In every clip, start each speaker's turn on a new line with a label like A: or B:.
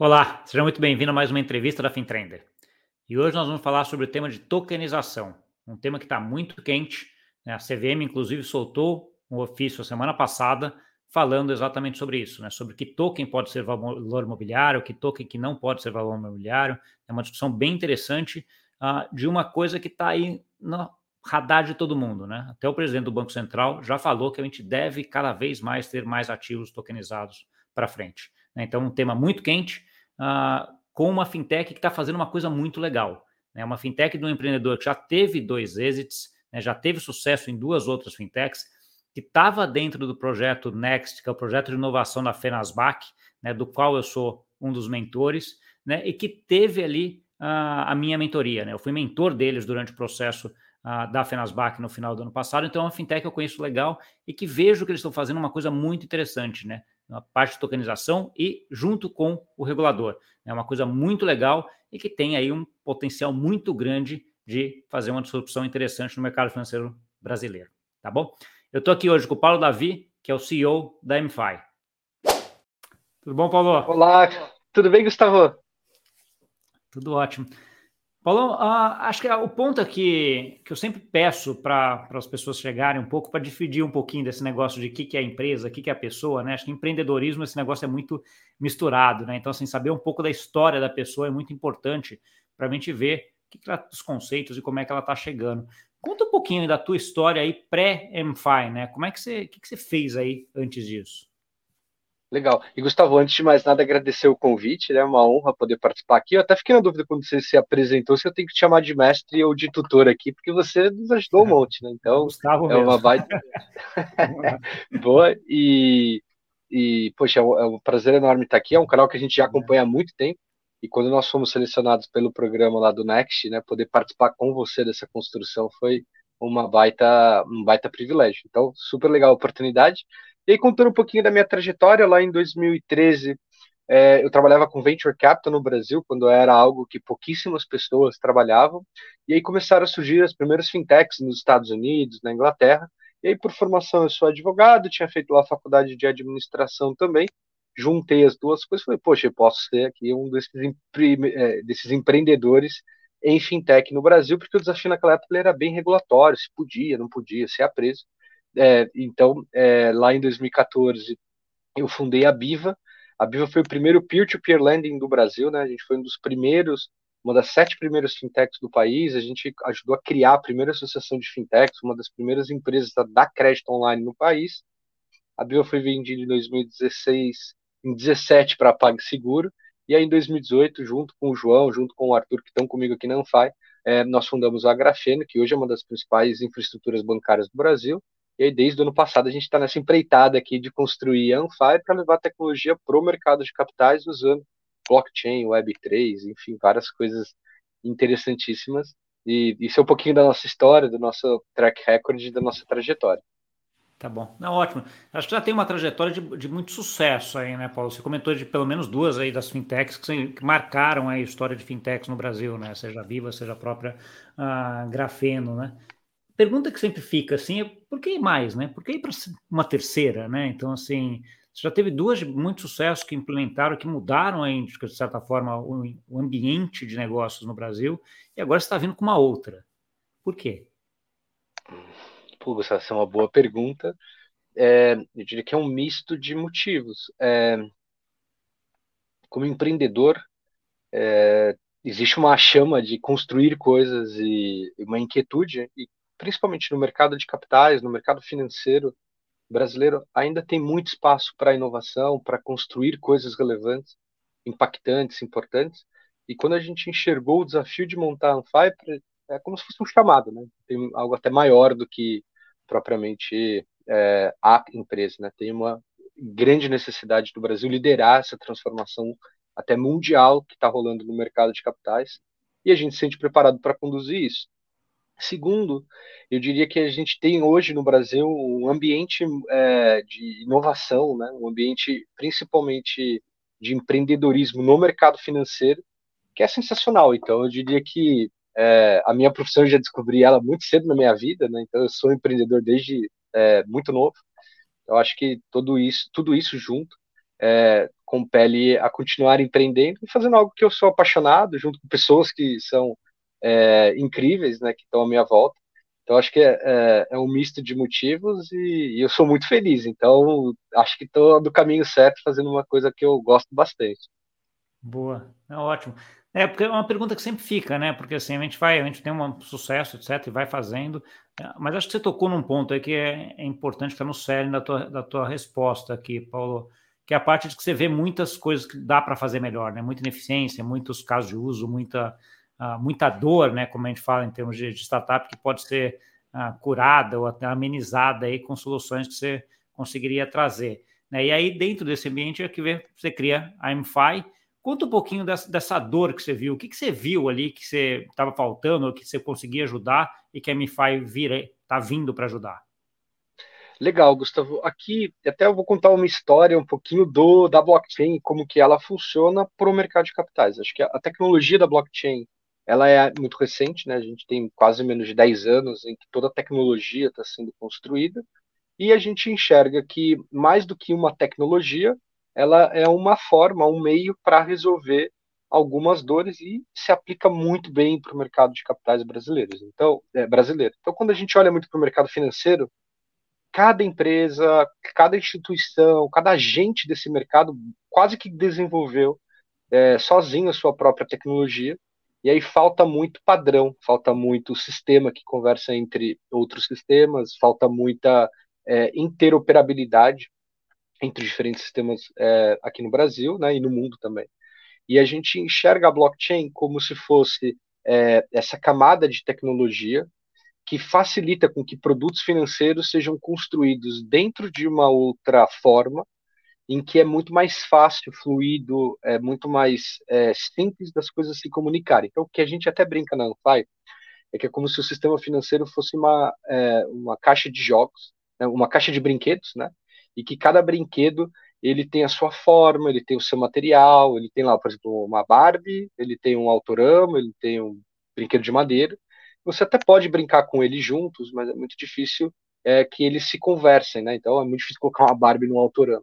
A: Olá, seja muito bem-vindo a mais uma entrevista da FinTrender. E hoje nós vamos falar sobre o tema de tokenização, um tema que está muito quente. Né? A CVM, inclusive, soltou um ofício semana passada falando exatamente sobre isso, né? sobre que token pode ser valor imobiliário, que token que não pode ser valor imobiliário. É uma discussão bem interessante uh, de uma coisa que está aí no radar de todo mundo. Né? Até o presidente do Banco Central já falou que a gente deve cada vez mais ter mais ativos tokenizados para frente. Né? Então, um tema muito quente uh, com uma fintech que está fazendo uma coisa muito legal. Né? Uma fintech de um empreendedor que já teve dois exits, né? já teve sucesso em duas outras fintechs, que estava dentro do projeto Next, que é o projeto de inovação da Fenasbac, né? do qual eu sou um dos mentores, né? e que teve ali uh, a minha mentoria. Né? Eu fui mentor deles durante o processo uh, da Fenasbac no final do ano passado, então é uma fintech que eu conheço legal e que vejo que eles estão fazendo uma coisa muito interessante, né? Na parte de tokenização e junto com o regulador. É uma coisa muito legal e que tem aí um potencial muito grande de fazer uma disrupção interessante no mercado financeiro brasileiro, tá bom? Eu estou aqui hoje com o Paulo Davi, que é o CEO da MFI. Tudo bom, Paulo?
B: Olá, tudo bem, Gustavo?
A: Tudo ótimo. Paulo, uh, acho que o ponto aqui que eu sempre peço para as pessoas chegarem um pouco, para dividir um pouquinho desse negócio de o que, que é a empresa, o que, que é a pessoa, né? Acho que empreendedorismo, esse negócio é muito misturado, né? Então, assim, saber um pouco da história da pessoa é muito importante para a gente ver que, que ela, os conceitos e como é que ela está chegando. Conta um pouquinho da tua história aí pré-MFI, né? Como é que você, que, que você fez aí antes disso?
B: Legal. E Gustavo, antes de mais nada, agradecer o convite, né? É uma honra poder participar aqui. Eu até fiquei na dúvida quando você se apresentou se eu tenho que te chamar de mestre ou de tutor aqui, porque você nos ajudou um monte, né? Então, Gustavo é mesmo. uma baita. Boa. E, e poxa, é, é um prazer enorme estar aqui. É um canal que a gente já acompanha há muito tempo. E quando nós fomos selecionados pelo programa lá do Next, né, poder participar com você dessa construção foi uma baita, um baita privilégio. Então, super legal a oportunidade. E aí, contando um pouquinho da minha trajetória, lá em 2013, é, eu trabalhava com Venture Capital no Brasil, quando era algo que pouquíssimas pessoas trabalhavam. E aí começaram a surgir as primeiras fintechs nos Estados Unidos, na Inglaterra. E aí, por formação, eu sou advogado, tinha feito lá a faculdade de administração também. Juntei as duas coisas e falei, poxa, eu posso ser aqui um desses, empre é, desses empreendedores em fintech no Brasil, porque o desafio naquela época era bem regulatório, se podia, não podia, se é preso. É, então, é, lá em 2014, eu fundei a Biva. A Biva foi o primeiro peer-to-peer -peer lending do Brasil, né? A gente foi um dos primeiros, uma das sete primeiras fintechs do país. A gente ajudou a criar a primeira associação de fintechs, uma das primeiras empresas a dar crédito online no país. A Biva foi vendida em 2016, em 17 para a PagSeguro. E aí, em 2018, junto com o João, junto com o Arthur, que estão comigo aqui na Anfai, é, nós fundamos a Grafeno, que hoje é uma das principais infraestruturas bancárias do Brasil. E aí, desde o ano passado, a gente está nessa empreitada aqui de construir a Anfire para levar tecnologia para o mercado de capitais usando blockchain, Web3, enfim, várias coisas interessantíssimas. E isso é um pouquinho da nossa história, do nosso track record e da nossa trajetória.
A: Tá bom. Não, ótimo. Acho que já tem uma trajetória de, de, muito sucesso aí, né, Paulo? Você comentou de pelo menos duas aí das fintechs que, que marcaram a história de fintechs no Brasil, né? Seja Viva, seja a própria uh, Grafeno, né? Pergunta que sempre fica assim é por que mais, né? Por que ir para uma terceira, né? Então, assim, você já teve duas de muito sucesso que implementaram, que mudaram, aí, de certa forma, o, ambiente de negócios no Brasil, e agora você está vindo com uma outra. Por quê?
B: Pô, essa é uma boa pergunta. É, eu diria que é um misto de motivos. É, como empreendedor, é, existe uma chama de construir coisas e uma inquietude, e principalmente no mercado de capitais, no mercado financeiro brasileiro, ainda tem muito espaço para inovação, para construir coisas relevantes, impactantes, importantes. E quando a gente enxergou o desafio de montar a Anfai, é como se fosse um chamado, né? Tem algo até maior do que propriamente é, a empresa, né? Tem uma grande necessidade do Brasil liderar essa transformação até mundial que está rolando no mercado de capitais e a gente se sente preparado para conduzir isso. Segundo, eu diria que a gente tem hoje no Brasil um ambiente é, de inovação, né? um ambiente principalmente de empreendedorismo no mercado financeiro, que é sensacional. Então, eu diria que é, a minha profissão eu já descobri ela muito cedo na minha vida, né? então eu sou empreendedor desde é, muito novo. Eu acho que tudo isso, tudo isso junto é, compele a continuar empreendendo e fazendo algo que eu sou apaixonado, junto com pessoas que são é, incríveis, né, que estão à minha volta. Então, acho que é, é, é um misto de motivos e, e, eu sou muito feliz. Então, acho que estou do caminho certo, fazendo uma coisa que eu gosto bastante.
A: Boa, é ótimo. É, porque é uma pergunta que sempre fica, né? Porque assim, a gente vai, a gente tem um sucesso, etc., e vai fazendo. É, mas acho que você tocou num ponto aí que é, é importante, que está no cerne da tua, da tua resposta aqui, Paulo, que é a parte de que você vê muitas coisas que dá para fazer melhor, né? Muita ineficiência, muitos casos de uso, muita, muita dor, né? Como a gente fala em termos de, de startup, que pode ser uh, curada ou até amenizada aí com soluções que você conseguiria trazer. Né? E aí, dentro desse ambiente, é que você cria a MFI, Conta um pouquinho dessa, dessa dor que você viu. O que, que você viu ali que você estava faltando, ou que você conseguia ajudar e que a MiFi está vindo para ajudar?
B: Legal, Gustavo. Aqui até eu vou contar uma história um pouquinho do da blockchain, como que ela funciona para o mercado de capitais. Acho que a tecnologia da blockchain ela é muito recente, né? A gente tem quase menos de 10 anos em que toda a tecnologia está sendo construída e a gente enxerga que mais do que uma tecnologia, ela é uma forma, um meio para resolver algumas dores e se aplica muito bem para o mercado de capitais brasileiros. Então, é, brasileiro. Então, quando a gente olha muito para o mercado financeiro, cada empresa, cada instituição, cada agente desse mercado quase que desenvolveu é, sozinho a sua própria tecnologia. E aí falta muito padrão, falta muito sistema que conversa entre outros sistemas, falta muita é, interoperabilidade entre diferentes sistemas é, aqui no Brasil né, e no mundo também. E a gente enxerga a blockchain como se fosse é, essa camada de tecnologia que facilita com que produtos financeiros sejam construídos dentro de uma outra forma, em que é muito mais fácil, fluido, é muito mais é, simples das coisas se comunicarem. Então, o que a gente até brinca na Anfai é que é como se o sistema financeiro fosse uma, é, uma caixa de jogos, né, uma caixa de brinquedos, né? e que cada brinquedo ele tem a sua forma, ele tem o seu material, ele tem lá, por exemplo, uma Barbie, ele tem um autorama, ele tem um brinquedo de madeira. Você até pode brincar com eles juntos, mas é muito difícil é, que eles se conversem, né? Então é muito difícil colocar uma Barbie no autorama,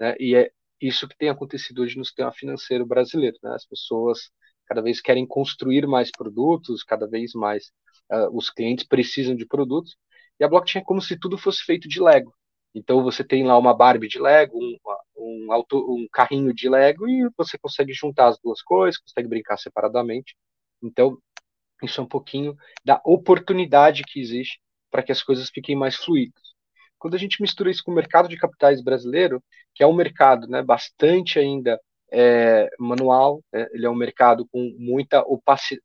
B: né? E é isso que tem acontecido hoje no sistema financeiro brasileiro, né? As pessoas cada vez querem construir mais produtos, cada vez mais uh, os clientes precisam de produtos, e a blockchain é como se tudo fosse feito de Lego. Então você tem lá uma Barbie de Lego, um, um, auto, um carrinho de Lego e você consegue juntar as duas coisas, consegue brincar separadamente. Então isso é um pouquinho da oportunidade que existe para que as coisas fiquem mais fluídas. Quando a gente mistura isso com o mercado de capitais brasileiro, que é um mercado né, bastante ainda é, manual, é, ele é um mercado com muita opacidade,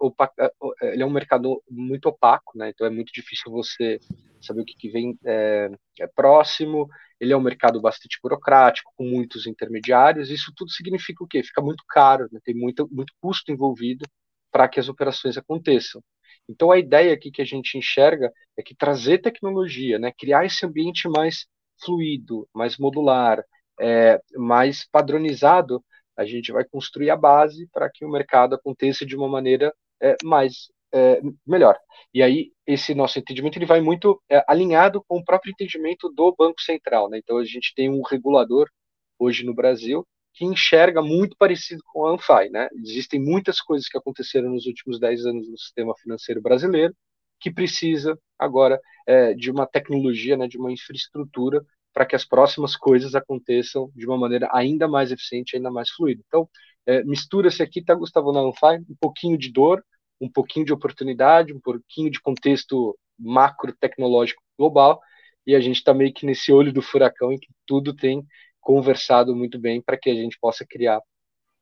B: é, ele é um mercado muito opaco, né, então é muito difícil você saber o que, que vem é, é, próximo. Ele é um mercado bastante burocrático, com muitos intermediários. Isso tudo significa o quê? Fica muito caro, né? tem muito, muito custo envolvido para que as operações aconteçam. Então, a ideia aqui que a gente enxerga é que trazer tecnologia, né, criar esse ambiente mais fluido, mais modular, é, mais padronizado, a gente vai construir a base para que o mercado aconteça de uma maneira é, mais é, melhor. E aí esse nosso entendimento ele vai muito é, alinhado com o próprio entendimento do Banco Central. Né? Então a gente tem um regulador hoje no Brasil que enxerga muito parecido com a Anfai. Né? Existem muitas coisas que aconteceram nos últimos 10 anos no sistema financeiro brasileiro que precisa agora é, de uma tecnologia, né, de uma infraestrutura para que as próximas coisas aconteçam de uma maneira ainda mais eficiente, ainda mais fluida. Então, é, mistura-se aqui, tá, Gustavo, na Anfai, um pouquinho de dor, um pouquinho de oportunidade, um pouquinho de contexto macro tecnológico global, e a gente está meio que nesse olho do furacão em que tudo tem conversado muito bem para que a gente possa criar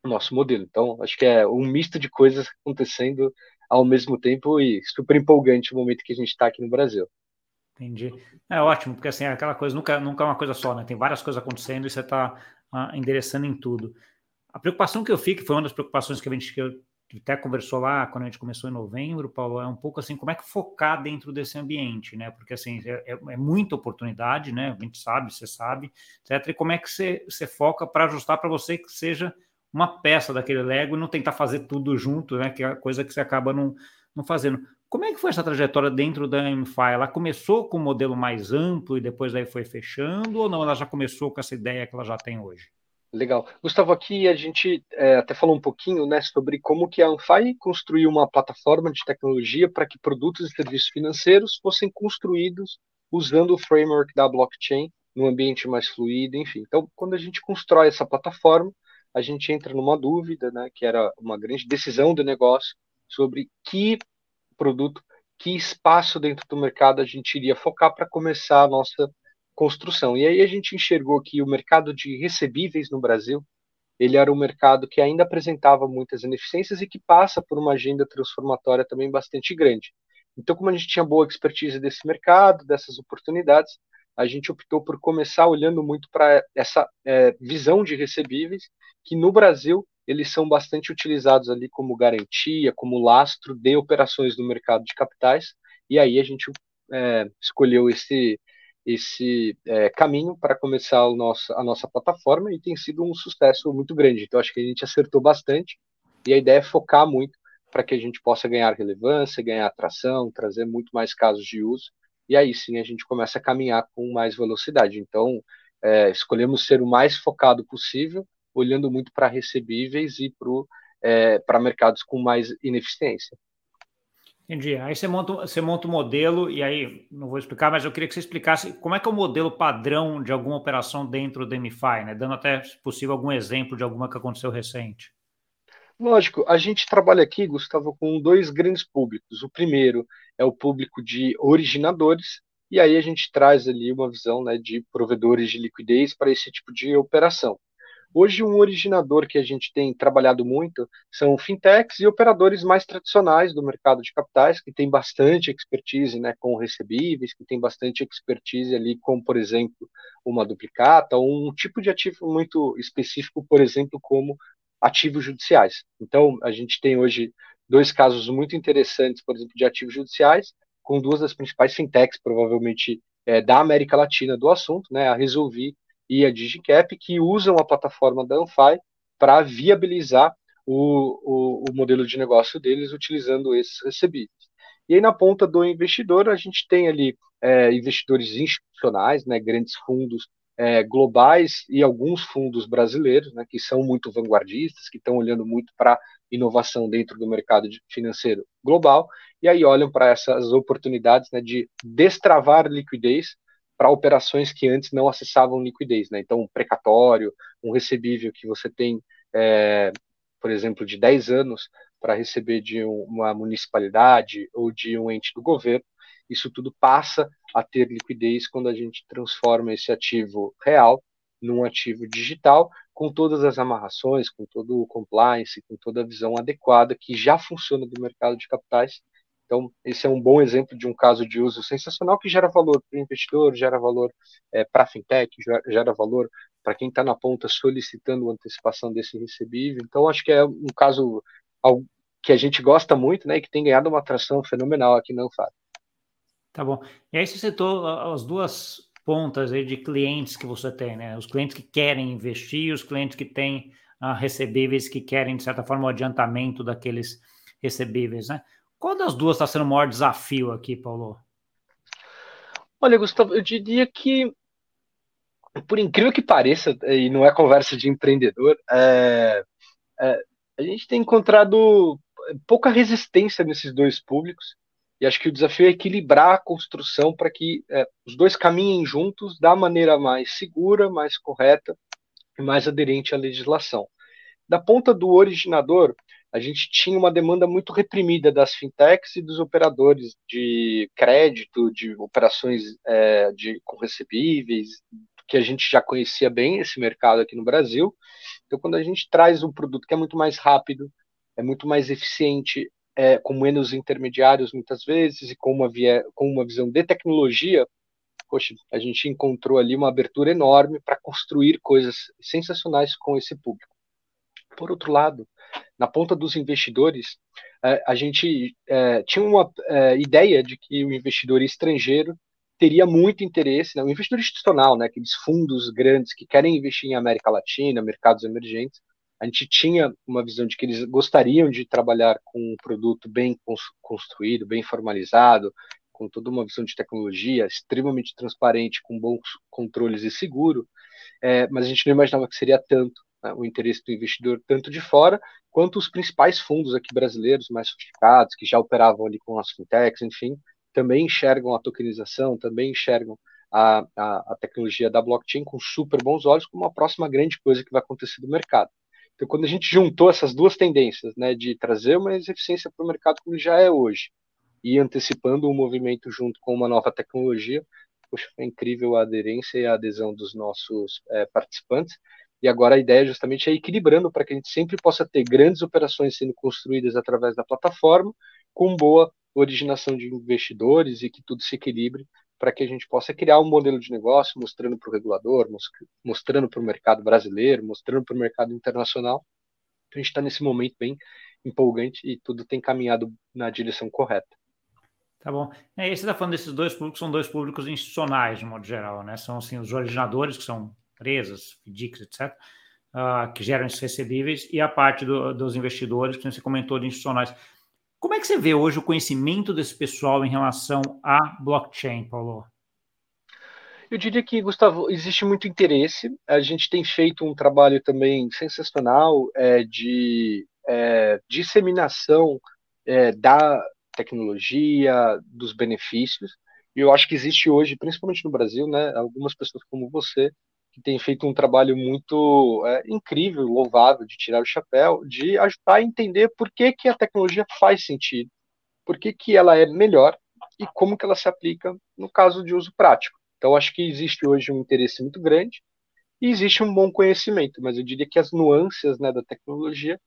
B: o nosso modelo. Então, acho que é um misto de coisas acontecendo ao mesmo tempo e super empolgante o momento que a gente está aqui no Brasil.
A: Entendi. É ótimo, porque assim, aquela coisa nunca, nunca é uma coisa só, né? Tem várias coisas acontecendo e você está ah, endereçando em tudo. A preocupação que eu fico, foi uma das preocupações que a gente que eu até conversou lá quando a gente começou em novembro, Paulo, é um pouco assim, como é que focar dentro desse ambiente, né? Porque assim, é, é, é muita oportunidade, né? A gente sabe, você sabe, etc. E como é que você, você foca para ajustar para você que seja uma peça daquele Lego e não tentar fazer tudo junto, né? Que é a coisa que você acaba não, não fazendo. Como é que foi essa trajetória dentro da MFI? Ela começou com um modelo mais amplo e depois aí foi fechando, ou não? Ela já começou com essa ideia que ela já tem hoje?
B: Legal. Gustavo, aqui a gente é, até falou um pouquinho né, sobre como que a Anfai construiu uma plataforma de tecnologia para que produtos e serviços financeiros fossem construídos usando o framework da blockchain num ambiente mais fluido, enfim. Então, quando a gente constrói essa plataforma, a gente entra numa dúvida, né, que era uma grande decisão do negócio sobre que produto, que espaço dentro do mercado a gente iria focar para começar a nossa construção. E aí a gente enxergou que o mercado de recebíveis no Brasil, ele era um mercado que ainda apresentava muitas ineficiências e que passa por uma agenda transformatória também bastante grande. Então, como a gente tinha boa expertise desse mercado, dessas oportunidades, a gente optou por começar olhando muito para essa é, visão de recebíveis, que no Brasil eles são bastante utilizados ali como garantia, como lastro de operações no mercado de capitais, e aí a gente é, escolheu esse, esse é, caminho para começar o nosso, a nossa plataforma e tem sido um sucesso muito grande. Então, acho que a gente acertou bastante e a ideia é focar muito para que a gente possa ganhar relevância, ganhar atração, trazer muito mais casos de uso e aí sim a gente começa a caminhar com mais velocidade. Então, é, escolhemos ser o mais focado possível, olhando muito para recebíveis e para é, mercados com mais ineficiência.
A: Entendi. Aí você monta, você monta um modelo, e aí não vou explicar, mas eu queria que você explicasse como é que é o modelo padrão de alguma operação dentro do MFI, né? Dando até, se possível, algum exemplo de alguma que aconteceu recente.
B: Lógico, a gente trabalha aqui, Gustavo, com dois grandes públicos. O primeiro é o público de originadores, e aí a gente traz ali uma visão né, de provedores de liquidez para esse tipo de operação. Hoje, um originador que a gente tem trabalhado muito são fintechs e operadores mais tradicionais do mercado de capitais, que tem bastante expertise né, com recebíveis, que tem bastante expertise ali com, por exemplo, uma duplicata, ou um tipo de ativo muito específico, por exemplo, como ativos judiciais. Então, a gente tem hoje dois casos muito interessantes, por exemplo, de ativos judiciais, com duas das principais fintechs, provavelmente, é, da América Latina do assunto, né, a Resolvi e a Digicap, que usam a plataforma da Anfai para viabilizar o, o, o, modelo de negócio deles utilizando esses recebíveis. E aí, na ponta do investidor, a gente tem ali é, investidores institucionais, né, grandes fundos é, globais e alguns fundos brasileiros, né, que são muito vanguardistas, que estão olhando muito para inovação dentro do mercado financeiro global, e aí olham para essas oportunidades né, de destravar liquidez para operações que antes não acessavam liquidez. Né? Então, um precatório, um recebível que você tem, é, por exemplo, de 10 anos para receber de uma municipalidade ou de um ente do governo, isso tudo passa a ter liquidez quando a gente transforma esse ativo real num ativo digital, com todas as amarrações, com todo o compliance, com toda a visão adequada que já funciona do mercado de capitais então, esse é um bom exemplo de um caso de uso sensacional que gera valor para o investidor, gera valor é, para a fintech, gera valor para quem está na ponta solicitando antecipação desse recebível. Então, acho que é um caso que a gente gosta muito né, e que tem ganhado uma atração fenomenal aqui na Anfap.
A: Tá bom. E aí você citou as duas pontas aí de clientes que você tem, né? Os clientes que querem investir os clientes que têm uh, recebíveis que querem, de certa forma, o adiantamento daqueles recebíveis, né? Qual das duas está sendo o maior desafio aqui, Paulo?
B: Olha, Gustavo, eu diria que, por incrível que pareça, e não é conversa de empreendedor, é, é, a gente tem encontrado pouca resistência nesses dois públicos, e acho que o desafio é equilibrar a construção para que é, os dois caminhem juntos da maneira mais segura, mais correta e mais aderente à legislação. Da ponta do originador, a gente tinha uma demanda muito reprimida das fintechs e dos operadores de crédito, de operações é, de, com recebíveis, que a gente já conhecia bem esse mercado aqui no Brasil. Então, quando a gente traz um produto que é muito mais rápido, é muito mais eficiente, é, com menos intermediários muitas vezes e com uma, via, com uma visão de tecnologia, poxa, a gente encontrou ali uma abertura enorme para construir coisas sensacionais com esse público. Por outro lado, na ponta dos investidores, é, a gente é, tinha uma é, ideia de que o investidor estrangeiro teria muito interesse, né, o investidor institucional, né, aqueles fundos grandes que querem investir em América Latina, mercados emergentes, a gente tinha uma visão de que eles gostariam de trabalhar com um produto bem construído, bem formalizado, com toda uma visão de tecnologia extremamente transparente, com bons controles e seguro. é, mas a gente não imaginava que seria tanto né, o interesse do investidor, tanto de fora, quanto os principais fundos aqui brasileiros, mais sofisticados, que já operavam ali com as fintechs, enfim, também enxergam a tokenização, também enxergam a, a, a, tecnologia da blockchain com super bons olhos como a próxima grande coisa que vai acontecer no mercado. Então, quando a gente juntou essas duas tendências, né, de trazer mais eficiência para o mercado como já é hoje, e antecipando um movimento junto com uma nova tecnologia, poxa, foi incrível a aderência e a adesão dos nossos é, participantes. E agora a ideia justamente é equilibrando para que a gente sempre possa ter grandes operações sendo construídas através da plataforma, com boa originação de investidores e que tudo se equilibre para que a gente possa criar um modelo de negócio mostrando para o regulador, mostrando para o mercado brasileiro, mostrando para o mercado internacional. Então a gente está nesse momento bem empolgante e tudo tem caminhado na direção correta.
A: Tá bom. E aí você está falando desses dois públicos, são dois públicos institucionais, de modo geral, né? São assim, os originadores, que são empresas, FDICs, etc., uh, ah, que geram esses recebíveis, e a parte do, dos investidores, que você comentou de institucionais. Como é que você vê hoje o conhecimento desse pessoal em relação à blockchain, Paulo?
B: Eu diria que, Gustavo, existe muito interesse. A gente tem feito um trabalho também sensacional é, de é, disseminação é, da tecnologia, dos benefícios. E eu acho que existe hoje, principalmente no Brasil, né, algumas pessoas como você que têm feito um trabalho muito é, incrível, louvável, de tirar o chapéu, de ajudar a entender por que, que a tecnologia faz sentido, por que, que ela é melhor e como que ela se aplica no caso de uso prático. Então, acho que existe hoje um interesse muito grande e existe um bom conhecimento, mas eu diria que as nuances né, da tecnologia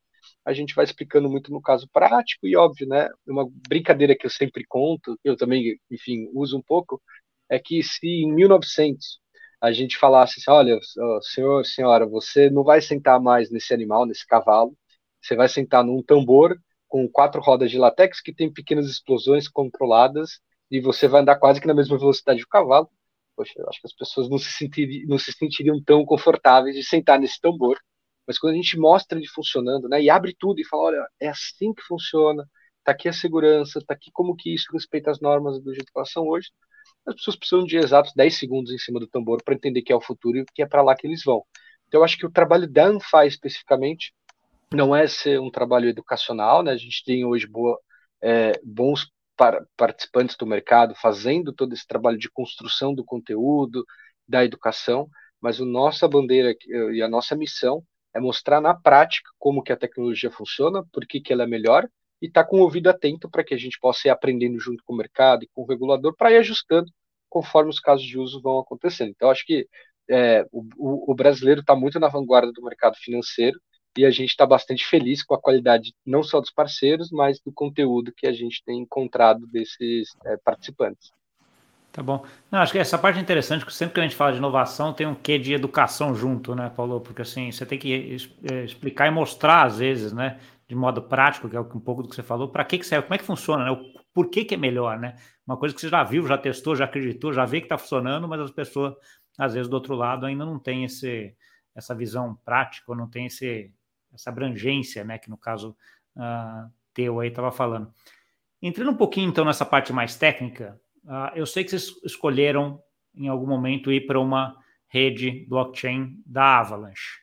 B: a gente vai explicando muito no caso prático e óbvio, né? Uma brincadeira que eu sempre conto, eu também, enfim, uso um pouco, é que se em 1900 a gente falasse assim, olha, senhor, senhora, você não vai sentar mais nesse animal, nesse cavalo, você vai sentar num tambor com quatro rodas de latex que tem pequenas explosões controladas e você vai andar quase que na mesma velocidade do cavalo. Poxa, eu acho que as pessoas não se, sentiriam, não se sentiriam tão confortáveis de sentar nesse tambor mas quando a gente mostra ele funcionando, né, e abre tudo e fala, olha, é assim que funciona, tá aqui a segurança, tá aqui como que isso respeita as normas do jeito que elas são hoje, as pessoas precisam de exatos 10 segundos em cima do tambor para entender que é o futuro e que é para lá que eles vão. Então, eu acho que o trabalho da Anfai especificamente não é ser um trabalho educacional, né? A gente tem hoje boa, é, bons par participantes do mercado fazendo todo esse trabalho de construção do conteúdo, da educação, mas a nossa bandeira e a nossa missão é mostrar na prática como que a tecnologia funciona, por que, que ela é melhor, e estar tá com o ouvido atento para que a gente possa ir aprendendo junto com o mercado e com o regulador para ir ajustando conforme os casos de uso vão acontecendo. Então, acho que é, o, o, brasileiro está muito na vanguarda do mercado financeiro e a gente está bastante feliz com a qualidade não só dos parceiros, mas do conteúdo que a gente tem encontrado desses é, participantes.
A: Tá bom. Não, acho que essa parte é interessante, porque sempre que a gente fala de inovação, tem um quê de educação junto, né, Paulo? Porque assim, você tem que é, explicar e mostrar, às vezes, né, de modo prático, que é um pouco do que você falou, para que, que serve, como é que funciona, né? O por que, que é melhor, né? Uma coisa que você já viu, já testou, já acreditou, já vê que está funcionando, mas as pessoas, às vezes, do outro lado, ainda não tem esse, essa visão prática, não tem esse, essa abrangência, né, que no caso uh, teu aí estava falando. Entrando um pouquinho, então, nessa parte mais técnica, Uh, eu sei que vocês escolheram em algum momento ir para uma rede blockchain da Avalanche.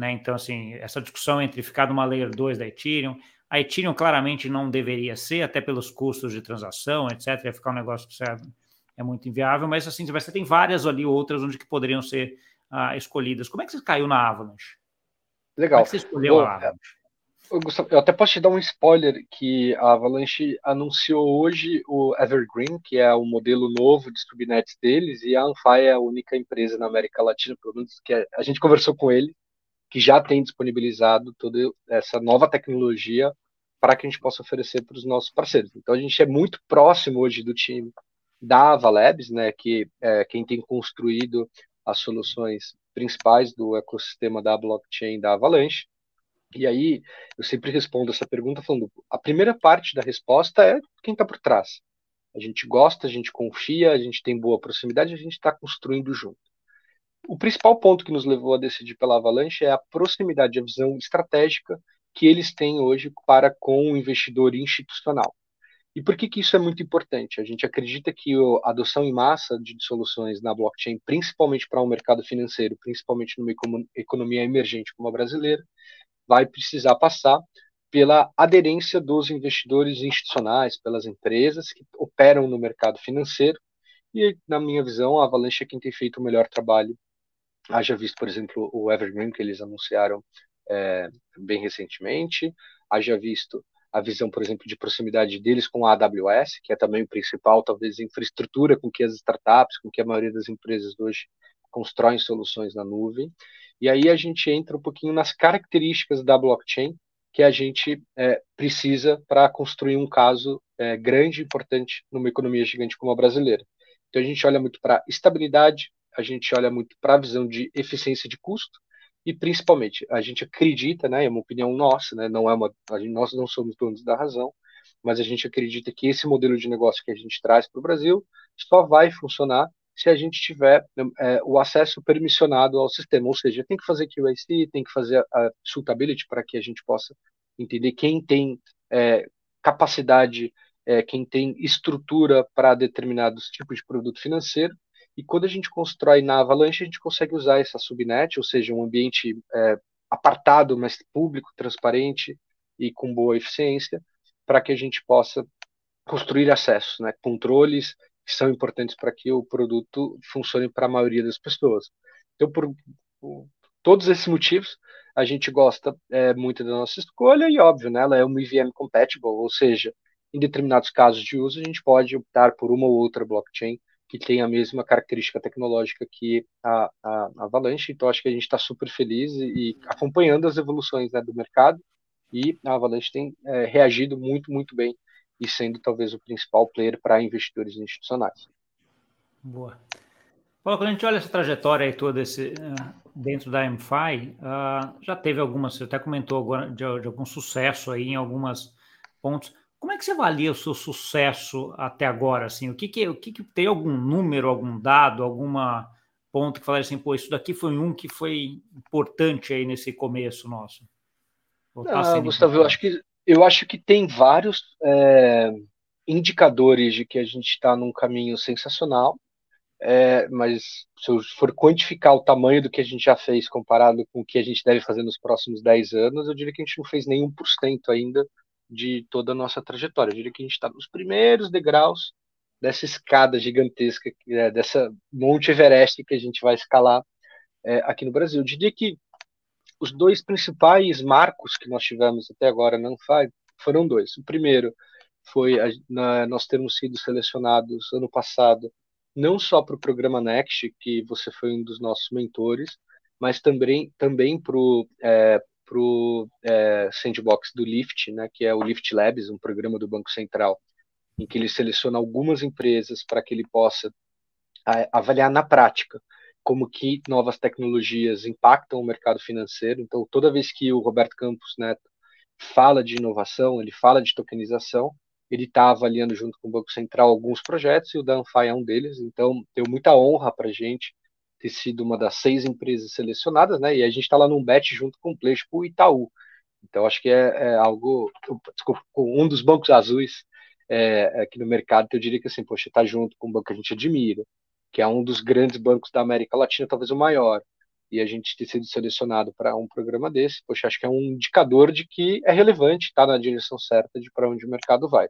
A: Né? Então, assim, essa discussão entre ficar numa Layer 2 da Ethereum, a Ethereum claramente não deveria ser, até pelos custos de transação, etc. Ia ficar um negócio que é muito inviável, mas assim, você tem várias ali outras onde que poderiam ser uh, escolhidas. Como é que você caiu na Avalanche?
B: Legal. Como é
A: que você escolheu Bom, a Avalanche?
B: Gustavo, eu até posso te dar um spoiler que a Avalanche anunciou hoje o Evergreen, que é o modelo novo de subnets deles, e a Anfai é a única empresa na América Latina, pelo menos que é, a gente conversou com ele, que já tem disponibilizado toda essa nova tecnologia para que a gente possa oferecer para os nossos parceiros. Então a gente é muito próximo hoje do time da Avalabs, né, que é quem tem construído as soluções principais do ecossistema da blockchain da Avalanche. E aí, eu sempre respondo essa pergunta falando: a primeira parte da resposta é quem está por trás. A gente gosta, a gente confia, a gente tem boa proximidade, a gente está construindo junto. O principal ponto que nos levou a decidir pela Avalanche é a proximidade, a visão estratégica que eles têm hoje para com o investidor institucional. E por que, que isso é muito importante? A gente acredita que a adoção em massa de soluções na blockchain, principalmente para o um mercado financeiro, principalmente numa economia emergente como a brasileira, vai precisar passar pela aderência dos investidores institucionais, pelas empresas que operam no mercado financeiro. E, na minha visão, a Avalanche é quem tem feito o melhor trabalho. Haja visto, por exemplo, o Evergreen, que eles anunciaram é, bem recentemente, haja visto a visão, por exemplo, de proximidade deles com a AWS, que é também o principal, talvez, infraestrutura com que as startups, com que a maioria das empresas hoje constroem soluções na nuvem. E aí a gente entra um pouquinho nas características da blockchain que a gente é, precisa para construir um caso é, grande e importante numa economia gigante como a brasileira. Então a gente olha muito para estabilidade, a gente olha muito para a visão de eficiência de custo, e principalmente a gente acredita, né, é uma opinião nossa, né, não é uma, gente, nós não somos donos da razão, mas a gente acredita que esse modelo de negócio que a gente traz para o Brasil só vai funcionar se a gente tiver é, o acesso permissionado ao sistema, ou seja, tem que fazer QAC, tem que fazer a suitability para que a gente possa entender quem tem é, capacidade, é, quem tem estrutura para determinados tipos de produto financeiro, e quando a gente constrói na Avalanche, a gente consegue usar essa subnet, ou seja, um ambiente é, apartado, mas público, transparente e com boa eficiência, para que a gente possa construir acessos, né, controles que são importantes para que o produto funcione para a maioria das pessoas. Então, por, por todos esses motivos, a gente gosta é, muito da nossa escolha e, óbvio, né, ela é uma EVM compatible, ou seja, em determinados casos de uso, a gente pode optar por uma ou outra blockchain que tem a mesma característica tecnológica que a, a, a Avalanche. Então, acho que a gente está super feliz e, e, acompanhando as evoluções né, do mercado e a Avalanche tem é, reagido muito, muito bem e sendo talvez o principal player para investidores institucionais.
A: Boa. Paulo, quando a gente olha essa trajetória aí toda esse, uh, dentro da MFI, uh, já teve algumas, você até comentou agora de, de algum sucesso aí em alguns pontos. Como é que você avalia o seu sucesso até agora? Assim, o que, que, o que, que tem algum número, algum dado, alguma ponto que fala assim, pô, isso daqui foi um que foi importante aí nesse começo nosso?
B: Tá Gustavo, eu acho que eu acho que tem vários é, indicadores de que a gente está num caminho sensacional, é, mas se eu for quantificar o tamanho do que a gente já fez comparado com o que a gente deve fazer nos próximos 10 anos, eu diria que a gente não fez nem 1% ainda de toda a nossa trajetória. Eu diria que a gente está nos primeiros degraus dessa escada gigantesca, é, dessa Monte Everest que a gente vai escalar é, aqui no Brasil. Eu diria que os dois principais marcos que nós tivemos até agora na Anfai foram dois. O primeiro foi a, na, nós termos sido selecionados ano passado não só para o programa Next, que você foi um dos nossos mentores, mas também também para o é, para o é, sandbox do Lift, né, que é o Lift Labs, um programa do Banco Central, em que ele seleciona algumas empresas para que ele possa avaliar na prática como que novas tecnologias impactam o mercado financeiro. Então, toda vez que o Roberto Campos Neto fala de inovação, ele fala de tokenização, ele está avaliando junto com o Banco Central alguns projetos e o Danfai é um deles. Então, deu muita honra para a gente ter sido uma das seis empresas selecionadas, né? E a gente está lá num bet junto com o Pleixe o Itaú. Então acho que é, é algo, desculpa, um dos bancos azuis é, aqui no mercado, eu diria que assim, poxa, está junto com um banco que a gente admira, que é um dos grandes bancos da América Latina, talvez o maior, e a gente ter sido selecionado para um programa desse, poxa, acho que é um indicador de que é relevante, está na direção certa de para onde o mercado vai.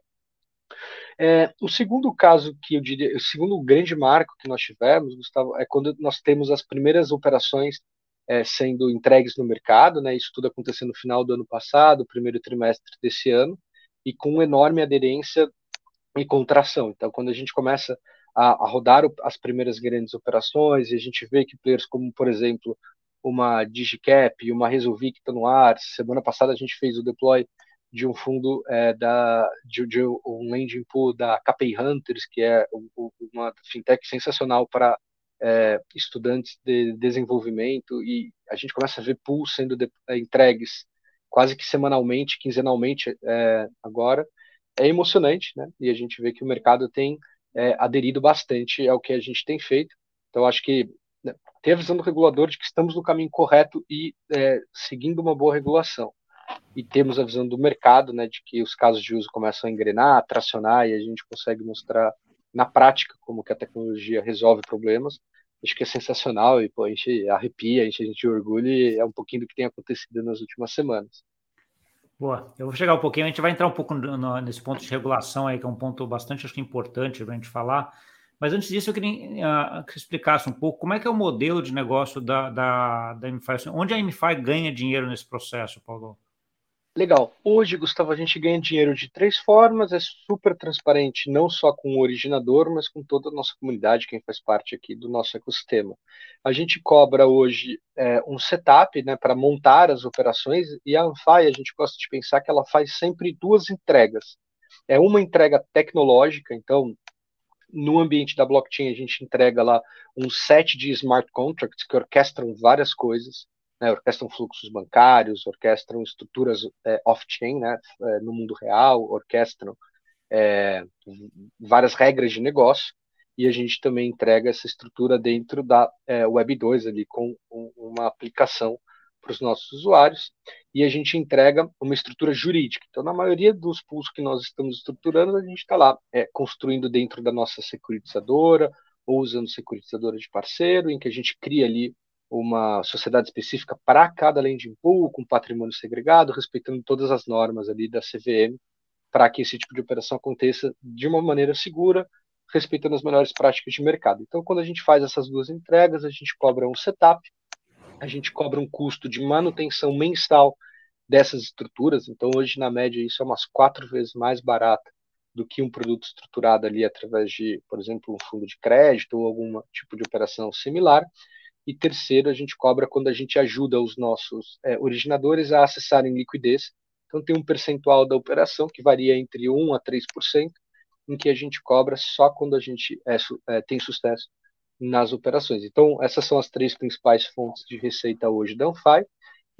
B: É, o segundo caso que eu diria, o segundo grande marco que nós tivemos, Gustavo, é quando nós temos as primeiras operações é, sendo entregues no mercado, né? Isso tudo aconteceu no final do ano passado, primeiro trimestre desse ano, e com enorme aderência e contração. Então, quando a gente começa a, a rodar as primeiras grandes operações e a gente vê que players como, por exemplo, uma Digicap uma Resolvi que está no ar, semana passada a gente fez o deploy de um fundo é, da de, de, um lending pool da KPI Hunters, que é uma fintech sensacional para é, estudantes de desenvolvimento e a gente começa a ver pools sendo de, é, entregues quase que semanalmente, quinzenalmente é, agora. É emocionante, né? E a gente vê que o mercado tem é, aderido bastante ao que a gente tem feito. Então, acho que né, ter a visão do regulador de que estamos no caminho correto e é, seguindo uma boa regulação e temos a visão do mercado, né, de que os casos de uso começam a engrenar, tracionar e a gente consegue mostrar na prática como que a tecnologia resolve problemas. Acho que é sensacional e pô, a gente arrepia, a gente, a gente orgulha e é um pouquinho do que tem acontecido nas últimas semanas.
A: Boa, eu vou chegar um pouquinho, a gente vai entrar um pouco no, nesse ponto de regulação aí, que é um ponto bastante acho que importante para a gente falar. Mas antes disso, eu queria uh, que explicasse um pouco como é que é o modelo de negócio da, da, da MFI. Onde a MFI ganha dinheiro nesse processo, Paulo?
B: Legal. Hoje, Gustavo, a gente ganha dinheiro de três formas, é super transparente, não só com o originador, mas com toda a nossa comunidade, quem faz parte aqui do nosso ecossistema. A gente cobra hoje é, um setup né, para montar as operações, e a Anfai, a gente gosta de pensar que ela faz sempre duas entregas. É uma entrega tecnológica, então, no ambiente da blockchain, a gente entrega lá um set de smart contracts que orquestram várias coisas né, orquestram fluxos bancários, orquestram estruturas é, off-chain, né, é, no mundo real, orquestram é, várias regras de negócio, e a gente também entrega essa estrutura dentro da é, Web 2 ali com um, uma aplicação para os nossos usuários e a gente entrega uma estrutura jurídica. Então, na maioria dos pools que nós estamos estruturando, a gente está lá é, construindo dentro da nossa securitizadora ou usando securitizadora de parceiro, em que a gente cria ali uma sociedade específica para cada lending pool, com patrimônio segregado, respeitando todas as normas ali da CVM, para que esse tipo de operação aconteça de uma maneira segura, respeitando as melhores práticas de mercado. Então, quando a gente faz essas duas entregas, a gente cobra um setup, a gente cobra um custo de manutenção mensal dessas estruturas. Então, hoje, na média, isso é umas quatro vezes mais barato do que um produto estruturado ali através de, por exemplo, um fundo de crédito ou algum tipo de operação similar. E terceiro, a gente cobra quando a gente ajuda os nossos é, originadores a acessarem liquidez. Então, tem um percentual da operação que varia entre 1% a 3%, em que a gente cobra só quando a gente é, é, tem sucesso nas operações. Então, essas são as três principais fontes de receita hoje da Anfai.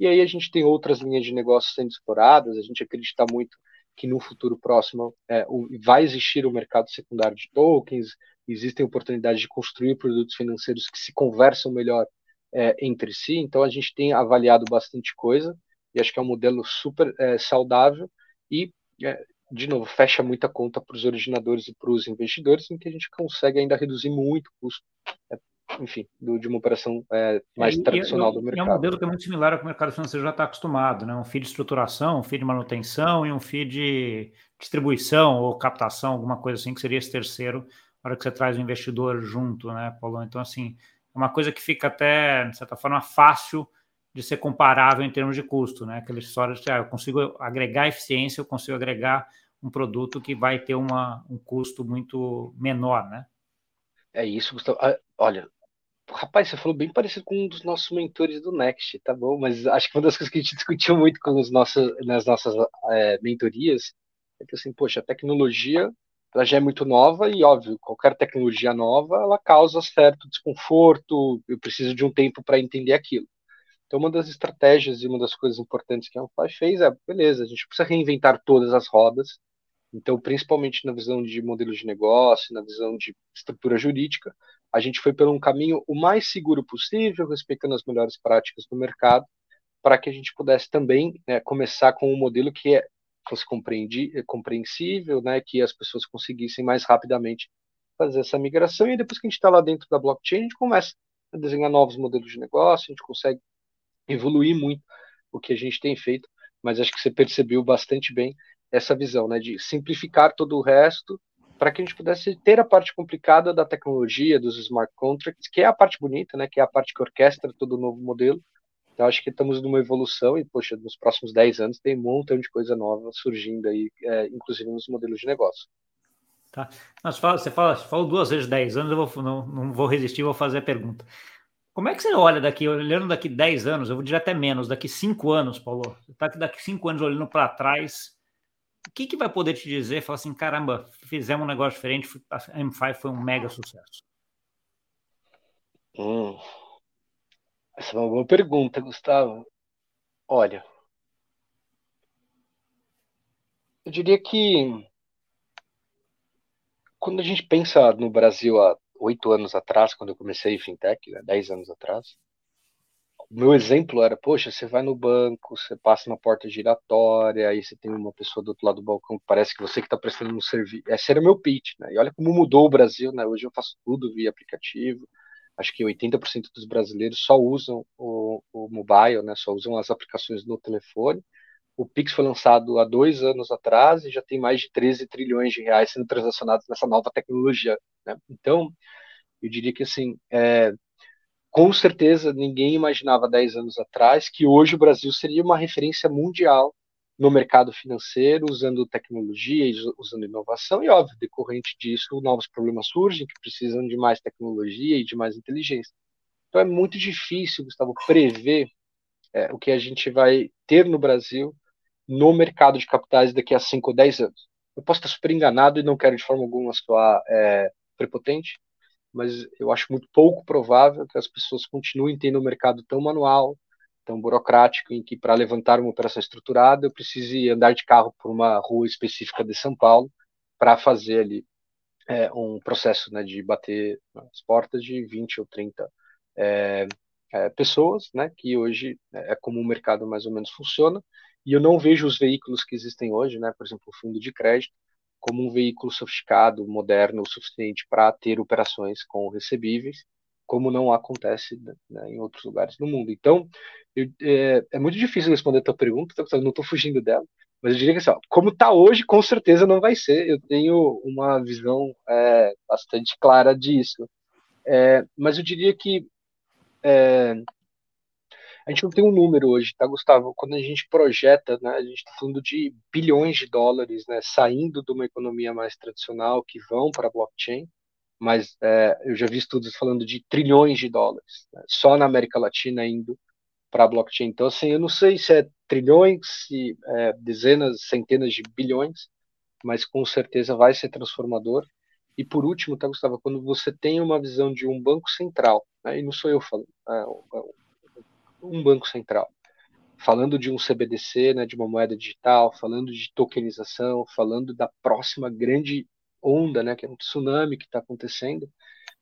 B: E aí a gente tem outras linhas de negócio sendo exploradas. A gente acredita muito que no futuro próximo é, vai existir o mercado secundário de tokens, existem oportunidades de construir produtos financeiros que se conversam melhor é, entre si. Então a gente tem avaliado bastante coisa e acho que é um modelo super é, saudável e é, de novo fecha muita conta para os originadores e para os investidores, em que a gente consegue ainda reduzir muito o custo é, enfim, do, de uma operação é, mais é, tradicional
A: e,
B: do mercado.
A: É um modelo que é muito similar ao que o mercado financeiro já está acostumado, né? Um FII de estruturação, um FII de manutenção e um FII de distribuição ou captação, alguma coisa assim, que seria esse terceiro, na hora que você traz o investidor junto, né, Paulo? Então, assim, é uma coisa que fica até, de certa forma, fácil de ser comparável em termos de custo, né? Aquela história de, ah, eu consigo agregar eficiência, eu consigo agregar um produto que vai ter uma, um custo muito menor, né?
B: É isso, Gustavo. Ah, olha, Rapaz, você falou bem parecido com um dos nossos mentores do Next, tá bom? Mas acho que uma das coisas que a gente discutiu muito com os nossos, nas nossas é, mentorias é que, assim, poxa, a tecnologia ela já é muito nova e, óbvio, qualquer tecnologia nova, ela causa certo desconforto, eu preciso de um tempo para entender aquilo. Então, uma das estratégias e uma das coisas importantes que a Amplify fez é, beleza, a gente precisa reinventar todas as rodas, então, principalmente na visão de modelo de negócio, na visão de estrutura jurídica, a gente foi pelo um caminho o mais seguro possível, respeitando as melhores práticas do mercado, para que a gente pudesse também né, começar com um modelo que é, fosse compreensível, né, que as pessoas conseguissem mais rapidamente fazer essa migração. E depois que a gente está lá dentro da blockchain, a gente começa a desenhar novos modelos de negócio, a gente consegue evoluir muito o que a gente tem feito, mas acho que você percebeu bastante bem essa visão, né, de simplificar todo o resto para que a gente pudesse ter a parte complicada da tecnologia, dos smart contracts, que é a parte bonita, né, que é a parte que orquestra todo o novo modelo. Então, acho que estamos numa evolução e, poxa, nos próximos 10 anos tem um montão de coisa nova surgindo aí, é, inclusive nos modelos de negócio.
A: Tá. Mas fala, você fala, falou duas vezes 10 anos, eu vou, não, não vou resistir, vou fazer a pergunta. Como é que você olha daqui, olhando daqui 10 anos, eu vou dizer até menos, daqui 5 anos, Paulo? Você está daqui 5 anos olhando para trás, o que, que vai poder te dizer? Falar assim, caramba, fizemos um negócio diferente, a M5 foi um mega sucesso.
B: Hum. É uma boa pergunta, Gustavo. Olha, eu diria que quando a gente pensa no Brasil há oito anos atrás, quando eu comecei fintech, né, dez anos atrás, meu exemplo era, poxa, você vai no banco, você passa na porta giratória, aí você tem uma pessoa do outro lado do balcão que parece que você que está prestando um serviço. Esse era o meu pitch, né? E olha como mudou o Brasil, né? Hoje eu faço tudo via aplicativo. Acho que 80% dos brasileiros só usam o, o mobile, né? Só usam as aplicações no telefone. O Pix foi lançado há dois anos atrás e já tem mais de 13 trilhões de reais sendo transacionados nessa nova tecnologia. Né? Então, eu diria que assim, é, com certeza ninguém imaginava 10 anos atrás que hoje o Brasil seria uma referência mundial no mercado financeiro, usando tecnologia, usando inovação, e óbvio, decorrente disso, novos problemas surgem que precisam de mais tecnologia e de mais inteligência. Então é muito difícil, Gustavo, prever é, o que a gente vai ter no Brasil no mercado de capitais daqui a 5 ou 10 anos. Eu posso estar super enganado e não quero de forma alguma soar é, prepotente, mas eu acho muito pouco provável que as pessoas continuem tendo um mercado tão manual, tão burocrático, em que para levantar uma operação estruturada eu precise andar de carro por uma rua específica de São Paulo para fazer ali é, um processo né, de bater as portas de 20 ou 30 é, é, pessoas, né, que hoje é como o mercado mais ou menos funciona, e eu não vejo os veículos que existem hoje, né, por exemplo, o fundo de crédito, como um veículo sofisticado, moderno o suficiente para ter operações com recebíveis, como não acontece né, em outros lugares do mundo. Então, eu, é, é, muito difícil responder a tua pergunta, eu não estou fugindo dela, mas eu diria que assim, ó, como está hoje, com certeza não vai ser. Eu tenho uma visão é, bastante clara disso. É, mas eu diria que é, a gente não tem um número hoje, tá, Gustavo? Quando a gente projeta, né, a gente está falando de bilhões de dólares, né, saindo de uma economia mais tradicional que vão para a blockchain, mas é, eu já vi estudos falando de trilhões de dólares, né, só na América Latina indo para a blockchain. Então, assim, eu não sei se é trilhões, se é dezenas, centenas de bilhões, mas com certeza vai ser transformador. E por último, tá, Gustavo, quando você tem uma visão de um banco central, né, e não sou eu falando, é, um banco central, falando de um CBDC, né, de uma moeda digital, falando de tokenização, falando da próxima grande onda, né, que é um tsunami que está acontecendo,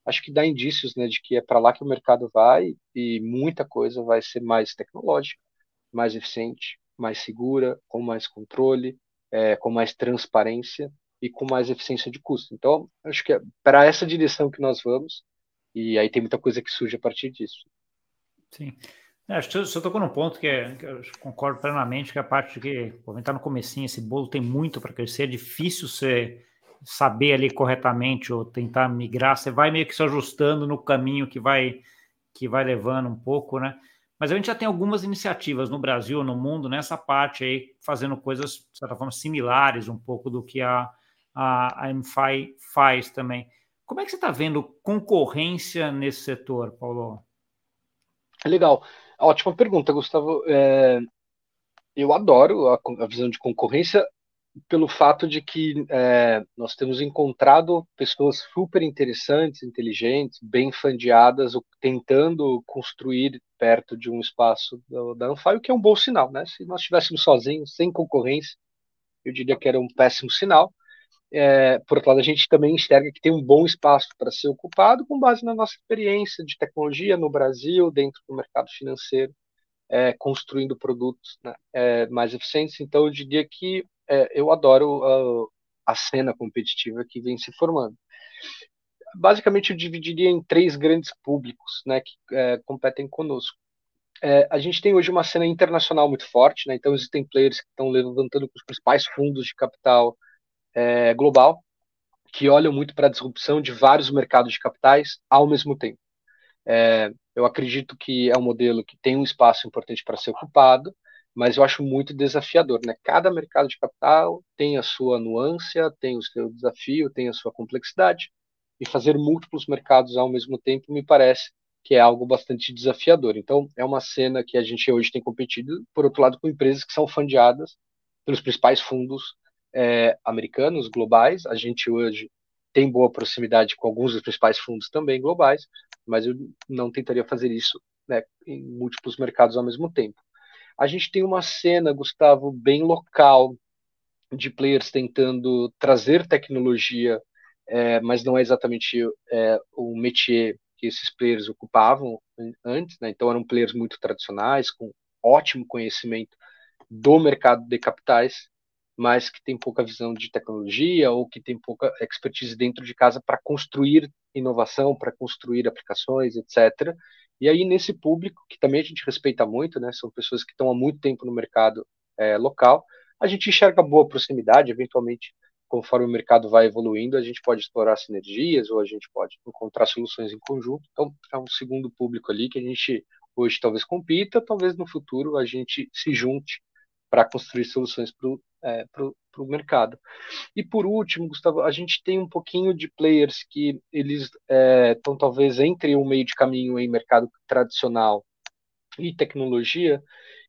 B: acho que dá indícios né, de que é para lá que o mercado vai e muita coisa vai ser mais tecnológica, mais eficiente, mais segura, com mais controle, é, com mais transparência e com mais eficiência de custo. Então, acho que é para essa direção que nós vamos, e aí tem muita coisa que surge a partir disso.
A: Sim. É, acho que você tocou num ponto que, é, que eu concordo plenamente, que é a parte de que, vem estar no comecinho, esse bolo tem muito para crescer, é difícil você saber ali corretamente ou tentar migrar, você vai meio que se ajustando no caminho que vai que vai levando um pouco, né? Mas a gente já tem algumas iniciativas no Brasil, no mundo, nessa parte aí, fazendo coisas, de certa forma, similares um pouco do que a, a, a MFI faz também. Como é que você está vendo concorrência nesse setor, Paulo?
B: Legal. Ótima pergunta, Gustavo. É, eu adoro a, a, visão de concorrência pelo fato de que é, nós temos encontrado pessoas super interessantes, inteligentes, bem fandeadas, tentando construir perto de um espaço do, da Anfai, o que é um bom sinal, né? Se nós estivéssemos sozinhos, sem concorrência, eu diria que era um péssimo sinal. É, por outro lado, a gente também enxerga que tem um bom espaço para ser ocupado com base na nossa experiência de tecnologia no Brasil, dentro do mercado financeiro, é, construindo produtos né, é, mais eficientes. Então, eu diria que é, eu adoro a, a cena competitiva que vem se formando. Basicamente, eu dividiria em três grandes públicos né, que é, competem conosco. É, a gente tem hoje uma cena internacional muito forte, né? então existem players que estão levantando os principais fundos de capital é, global que olham muito para a disrupção de vários mercados de capitais ao mesmo tempo. É, eu acredito que é um modelo que tem um espaço importante para ser ocupado, mas eu acho muito desafiador. Né? Cada mercado de capital tem a sua nuance, tem o seu desafio, tem a sua complexidade, e fazer múltiplos mercados ao mesmo tempo me parece que é algo bastante desafiador. Então, é uma cena que a gente hoje tem competido, por outro lado, com empresas que são fundeadas pelos principais fundos é, americanos, globais. A gente hoje tem boa proximidade com alguns dos principais fundos também globais, mas eu não tentaria fazer isso né, em múltiplos mercados ao mesmo tempo. A gente tem uma cena, Gustavo, bem local de players tentando trazer tecnologia, é, mas não é exatamente é, o métier que esses players ocupavam antes, né? Então eram players muito tradicionais, com ótimo conhecimento do mercado de capitais, mas que tem pouca visão de tecnologia ou que tem pouca expertise dentro de casa para construir inovação, para construir aplicações, etc. E aí nesse público que também a gente respeita muito, né? São pessoas que estão há muito tempo no mercado é, local. A gente enxerga boa proximidade, eventualmente conforme o mercado vai evoluindo, a gente pode explorar sinergias ou a gente pode encontrar soluções em conjunto. Então, é um segundo público ali que a gente hoje talvez compita, talvez no futuro a gente se junte para construir soluções para o é, mercado. E por último, Gustavo, a gente tem um pouquinho de players que eles estão é, talvez entre o meio de caminho em mercado tradicional e tecnologia,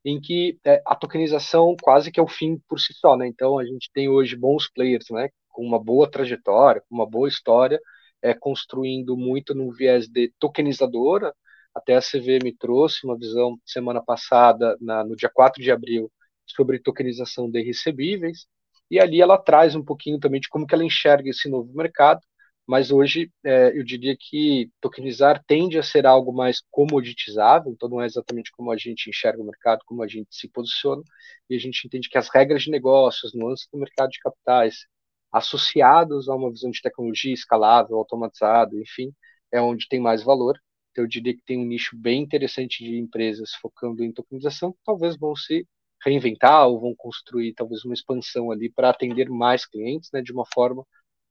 B: em que é, a tokenização quase que é o fim por si só, né? Então a gente tem hoje bons players, né? Com uma boa trajetória, com uma boa história, é, construindo muito no viés de tokenizadora. Até a CVM trouxe uma visão semana passada, na, no dia 4 de abril, sobre tokenização de recebíveis, e ali ela traz um pouquinho também de como que ela enxerga esse novo mercado, mas hoje é, eu diria que tokenizar tende a ser algo mais comoditizável, então não é exatamente como a gente enxerga o mercado, como a gente se posiciona, e a gente entende que as regras de negócios, nuances do mercado de capitais, associados a uma visão de tecnologia escalável, automatizada, enfim, é onde tem mais valor. Então, eu diria que tem um nicho bem interessante de empresas focando em tokenização, que talvez vão se reinventar ou vão construir talvez uma expansão ali para atender mais clientes, né, de uma forma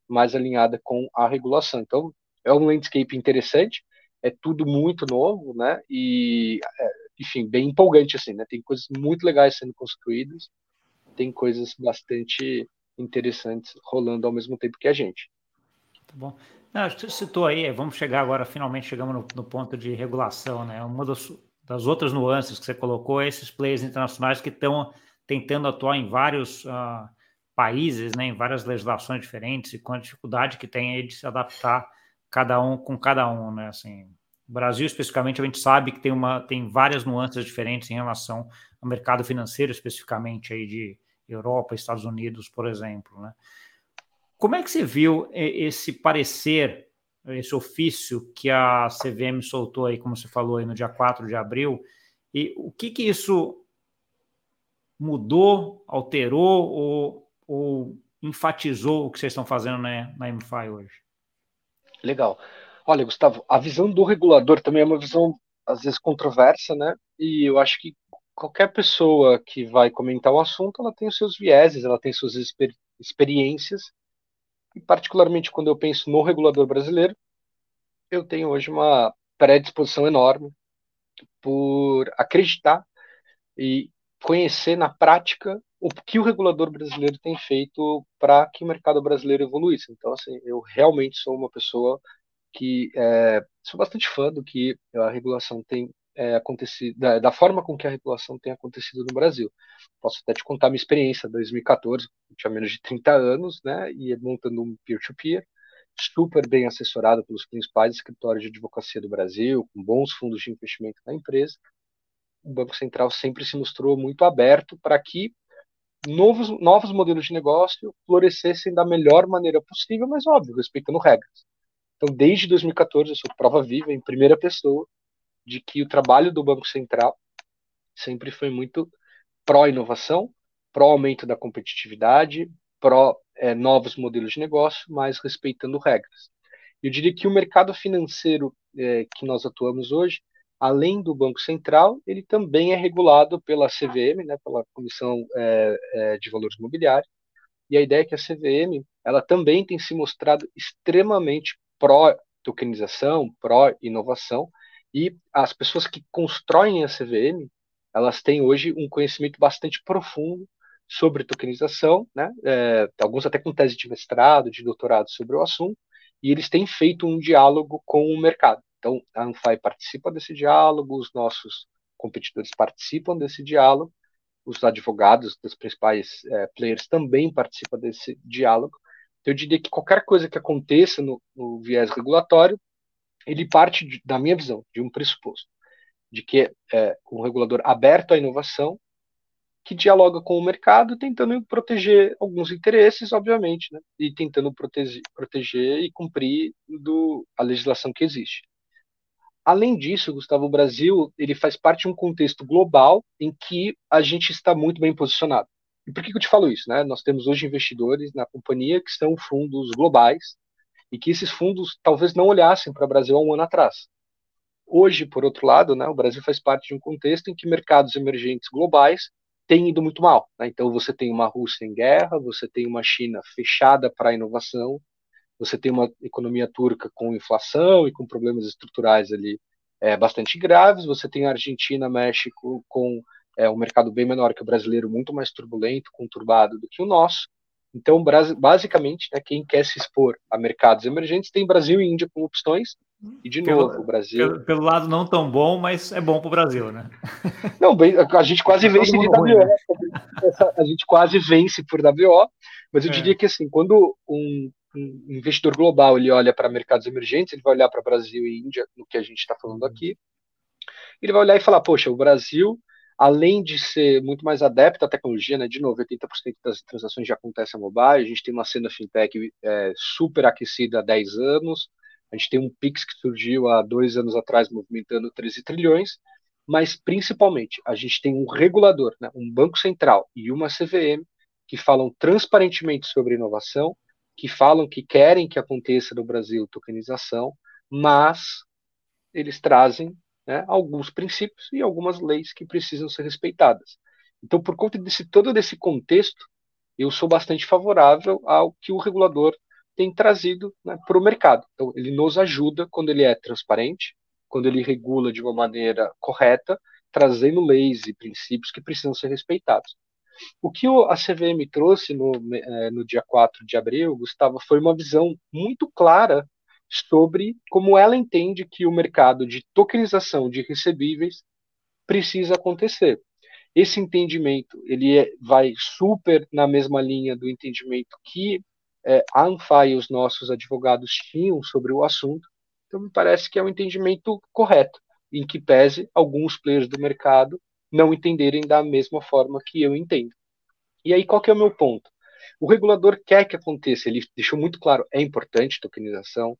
B: mais alinhada com a regulação. Então, é um landscape interessante, é tudo muito novo, né? E, é, enfim, bem empolgante, assim, né? Tem coisas muito legais sendo construídas, tem coisas bastante interessantes rolando ao mesmo tempo que a gente.
A: Tá bom. Não, você citou aí, vamos chegar agora, finalmente chegamos no, no ponto de regulação, né? Uma das, das, outras nuances que você colocou esses players internacionais que estão tentando atuar em vários uh, países, né, em várias legislações diferentes e com a dificuldade que tem aí de se adaptar cada um com cada um, né? Assim, o Brasil especificamente a gente sabe que tem uma tem várias nuances diferentes em relação ao mercado financeiro especificamente aí de Europa, Estados Unidos, por exemplo, né? Como é que você viu esse parecer, esse ofício que a CVM soltou aí, como você falou aí no dia 4 de abril, e o que que isso mudou, alterou ou ou enfatizou o que vocês estão fazendo na, na MFI hoje?
B: Legal. Olha, Gustavo, a visão do regulador também é uma visão, às vezes, controversa, né? E eu acho que qualquer pessoa que vai comentar o assunto, ela tem os seus vieses, ela tem suas exper experiências. E, particularmente, quando eu penso no regulador brasileiro, eu tenho hoje uma predisposição enorme por acreditar e conhecer na prática o que o regulador brasileiro tem feito para que o mercado brasileiro evoluísse. Então, assim, eu realmente sou uma pessoa que é, sou bastante fã do que a regulação tem é, acontecido, da, da, forma com que a regulação tem acontecido no Brasil. Posso até te contar minha experiência, 2014, eu tinha menos de 30 anos, né, e montando um peer-to-peer, -peer, super bem assessorado pelos principais escritórios de advocacia do Brasil, com bons fundos de investimento na empresa. O Banco Central sempre se mostrou muito aberto para que novos, novos modelos de negócio florescessem da melhor maneira possível, mas óbvio, respeitando regras. Então, desde 2014, eu sou prova viva, em primeira pessoa, de que o trabalho do Banco Central sempre foi muito pró-inovação, pró-aumento da competitividade, pró é, modelos de negócio, mas respeitando regras. Eu diria que o mercado financeiro é, que nós atuamos hoje além do Banco Central, ele também é regulado pela CVM, né, pela Comissão é, é, de Valores Imobiliários, e a ideia é que a CVM ela também tem se mostrado extremamente pró-tokenização, pró-inovação, e as pessoas que constroem a CVM, elas têm hoje um conhecimento bastante profundo sobre tokenização, né? É, alguns até com tese de mestrado, de doutorado sobre o assunto, e eles têm feito um diálogo com o mercado. Então, a Anfai participa desse diálogo, os nossos competidores participam desse diálogo, os advogados dos principais é, players também participam desse diálogo. Então, eu diria que qualquer coisa que aconteça no, no viés regulatório, ele parte, de, da minha visão, de um pressuposto, de que é um regulador aberto à inovação, que dialoga com o mercado, tentando proteger alguns interesses, obviamente, né? e tentando proteger, proteger e cumprir do, a legislação que existe. além disso, Gustavo, o Brasil ele faz parte de um contexto global em que a gente está muito bem posicionado. E por que, que eu te falo isso? Né? Nós temos hoje investidores na companhia que são fundos globais e que esses fundos talvez não olhassem para o Brasil há um ano atrás. Hoje, por outro lado, né, o Brasil faz parte de um contexto em que mercados emergentes globais têm ido muito mal. Né? Então, você tem uma Rússia em guerra, você tem uma China fechada para a inovação, você tem uma economia turca com inflação e com problemas estruturais ali é, bastante graves, você tem a Argentina, México com é, um mercado bem menor que o brasileiro, muito mais turbulento, conturbado do que o nosso. Então, basicamente, né, quem quer se expor a mercados emergentes tem Brasil e Índia como opções. E, de pelo, novo, o Brasil.
A: Pelo, pelo, lado não tão bom, mas é bom para o Brasil, né?
B: Não, bem, a gente quase vence de WO. Né? A gente quase vence por WO, mas eu é. diria que, assim, quando um, um investidor global ele olha para mercados emergentes, ele vai olhar para Brasil e Índia, no que a gente está falando aqui, ele vai olhar e falar: poxa, o Brasil além de ser muito mais adepto à tecnologia, né, de novo, 80% das transações já acontecem mobile, a gente tem uma cena fintech é, super aquecida há 10 anos, a gente tem um Pix que surgiu há dois anos atrás movimentando 13 trilhões, mas principalmente a gente tem um regulador, né, um banco central e uma CVM que falam transparentemente sobre inovação, que falam que querem que aconteça no Brasil tokenização, mas eles trazem né, alguns princípios e algumas leis que precisam ser respeitadas. Então, por conta desse todo desse contexto, eu sou bastante favorável ao que o regulador tem trazido né, para o mercado. Então, ele nos ajuda quando ele é transparente, quando ele regula de uma maneira correta, trazendo leis e princípios que precisam ser respeitados. O que a CVM trouxe no, eh, no dia 4 de abril, Gustavo, foi uma visão muito clara sobre como ela entende que o mercado de tokenização de recebíveis precisa acontecer. Esse entendimento ele é, vai super na mesma linha do entendimento que é, a ANFA e os nossos advogados tinham sobre o assunto. Então, me parece que é um entendimento correto, em que pese alguns players do mercado não entenderem da mesma forma que eu entendo. E aí, qual que é o meu ponto? O regulador quer que aconteça, ele deixou muito claro, é importante tokenização,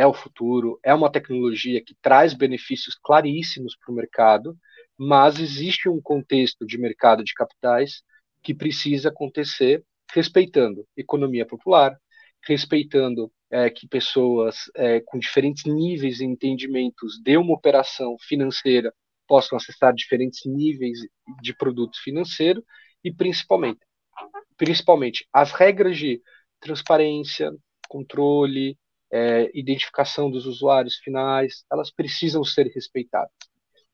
B: é o futuro, é uma tecnologia que traz benefícios claríssimos para o mercado, mas existe um contexto de mercado de capitais que precisa acontecer respeitando economia popular, respeitando é, que pessoas é, com diferentes níveis e entendimentos de uma operação financeira possam acessar diferentes níveis de produtos financeiros e principalmente, principalmente as regras de transparência, controle, é, identificação dos usuários finais, elas precisam ser respeitadas.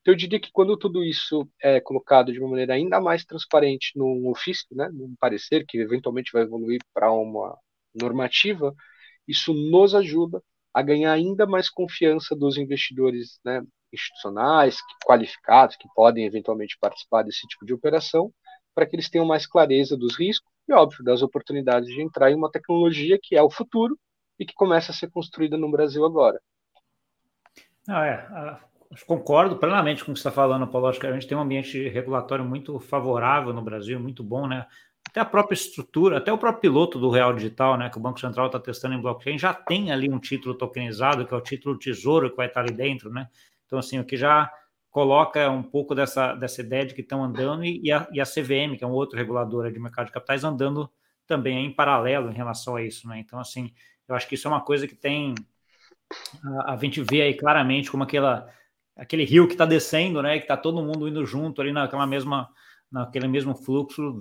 B: Então, eu diria que quando tudo isso é colocado de uma maneira ainda mais transparente num ofício, né, num parecer que eventualmente vai evoluir para uma normativa, isso nos ajuda a ganhar ainda mais confiança dos investidores né, institucionais, qualificados, que podem eventualmente participar desse tipo de operação, para que eles tenham mais clareza dos riscos e, óbvio, das oportunidades de entrar em uma tecnologia que é o futuro e que começa a ser construída no Brasil agora.
A: Não, é, concordo plenamente com o que você está falando, Paulo. Acho que a gente tem um ambiente regulatório muito favorável no Brasil, muito bom, né? Até a própria estrutura, até o próprio piloto do Real Digital, né, que o Banco Central está testando em blockchain, já tem ali um título tokenizado, que é o título tesouro que vai estar ali dentro, né? Então, assim, o que já coloca um pouco dessa, dessa ideia de que estão andando e, e, a, e a CVM, que é um outro regulador de mercado de capitais, andando também em paralelo em relação a isso, né? Então, assim, eu acho que isso é uma coisa que tem. A, a gente vê aí claramente como aquela, aquele rio que está descendo, né? Que está todo mundo indo junto ali naquela mesma, naquele mesmo fluxo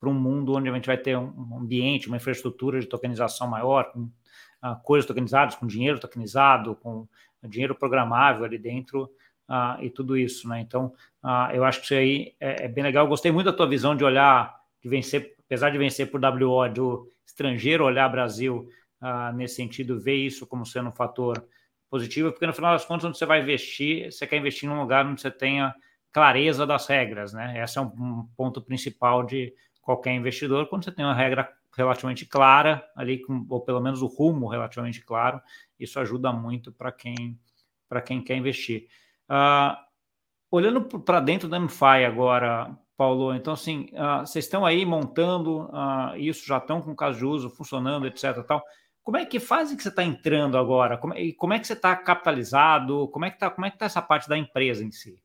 A: para um mundo onde a gente vai ter um ambiente, uma infraestrutura de tokenização maior, com uh, coisas tokenizadas, com dinheiro tokenizado, com dinheiro programável ali dentro. Uh, e tudo isso, né? Então, uh, eu acho que isso aí é, é, bem legal. Eu gostei muito da tua visão de olhar, de vencer, apesar de vencer por WO do estrangeiro, olhar Brasil ah, nesse sentido, ver isso como sendo um fator positivo, porque no final das contas, onde você vai investir, você quer investir num lugar onde você tenha clareza das regras, né? Esse é um, ponto principal de qualquer investidor, quando você tem uma regra relativamente clara ali, com, ou pelo menos o rumo relativamente claro, isso ajuda muito para quem, quem quer investir. Uh, olhando para dentro da MFI agora, Paulo, então assim, uh, vocês estão aí montando uh, isso, já estão com caso de uso funcionando, etc. Tal. Como é que fase que você está entrando agora? Como, é, como é que você está capitalizado? Como é que está é tá essa parte da empresa em si?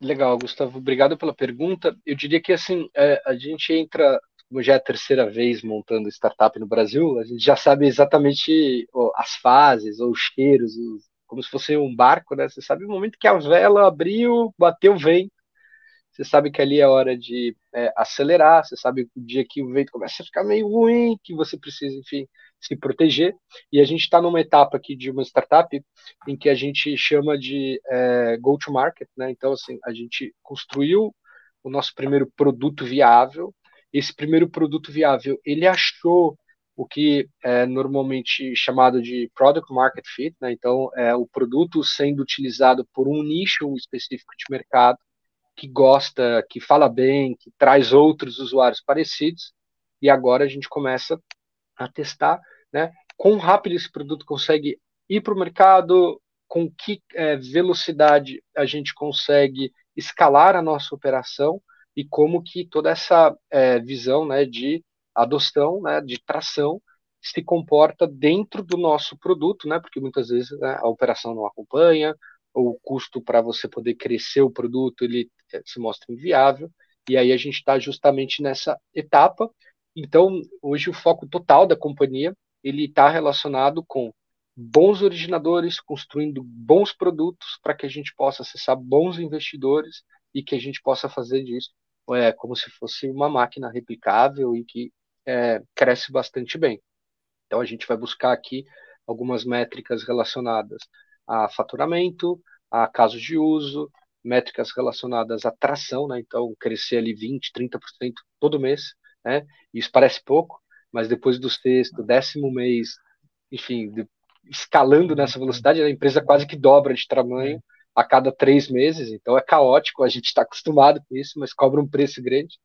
B: Legal, Gustavo. Obrigado pela pergunta. Eu diria que assim é, a gente entra, como já é a terceira vez montando startup no Brasil, a gente já sabe exatamente as fases, ou os cheiros, os, como se fosse um barco, né? Você sabe o momento que a vela abriu, bateu o vento, você sabe que ali é hora de é, acelerar, você sabe o dia que o vento começa a ficar meio ruim, que você precisa, enfim, se proteger. E a gente está numa etapa aqui de uma startup em que a gente chama de é, go-to-market, né? Então, assim, a gente construiu o nosso primeiro produto viável. Esse primeiro produto viável, ele achou o que é normalmente chamado de product market fit, né? Então, é o produto sendo utilizado por um nicho específico de mercado que gosta, que fala bem, que traz outros usuários parecidos, e agora a gente começa a testar, né? Quão rápido esse produto consegue ir para o mercado, com que é, velocidade a gente consegue escalar a nossa operação e como que toda essa é, visão, né, de adoção, né, de tração se comporta dentro do nosso produto, né? Porque muitas vezes né, a operação não acompanha, ou o custo para você poder crescer o produto ele eh, se mostra inviável, e aí a gente está justamente nessa etapa. Então, hoje o foco total da companhia ele está relacionado com bons originadores, construindo bons produtos para que a gente possa acessar bons investidores e que a gente possa fazer disso é, como se fosse uma máquina replicável e que é, cresce bastante bem. Então, a gente vai buscar aqui algumas métricas relacionadas a faturamento, a casos de uso, métricas relacionadas à tração, né? Então, crescer ali 20, 30% todo mês, né? Isso parece pouco, mas depois do sexto, décimo mês, enfim, de, escalando nessa velocidade, a empresa quase que dobra de tamanho a cada três meses, então é caótico, a gente está acostumado com isso, mas cobra um preço grande.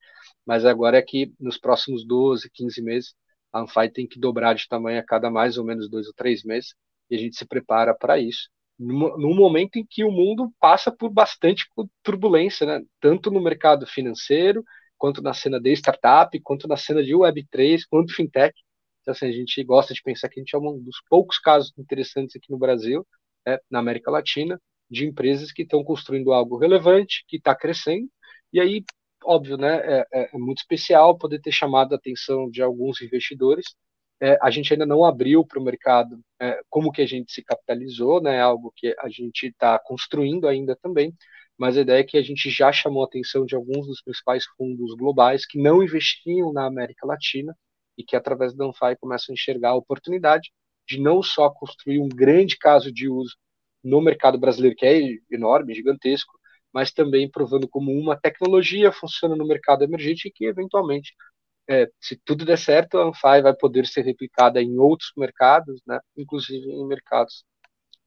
B: Mas agora é que nos próximos 12, 15 meses, a Anfai tem que dobrar de tamanho a cada mais ou menos dois ou três meses, e a gente se prepara para isso, num momento em que o mundo passa por bastante turbulência, né? tanto no mercado financeiro, quanto na cena de startup, quanto na cena de Web3, quanto fintech. Então, assim, a gente gosta de pensar que a gente é um dos poucos casos interessantes aqui no Brasil, né, na América Latina, de empresas que estão construindo algo relevante, que está crescendo, e aí, óbvio, né, é, é, é muito especial poder ter chamado a atenção de alguns investidores. É, a gente ainda não abriu para o mercado é, como que a gente se capitalizou, né, algo que a gente está construindo ainda também, mas a ideia é que a gente já chamou a atenção de alguns dos principais fundos globais que não investiam na América Latina e que através da Anfai começam a enxergar a oportunidade de não só construir um grande caso de uso no mercado brasileiro, que é enorme, gigantesco, mas também provando como uma tecnologia funciona no mercado emergente e que eventualmente é, se tudo der certo, a Anfai vai poder ser replicada em outros mercados, né, inclusive em mercados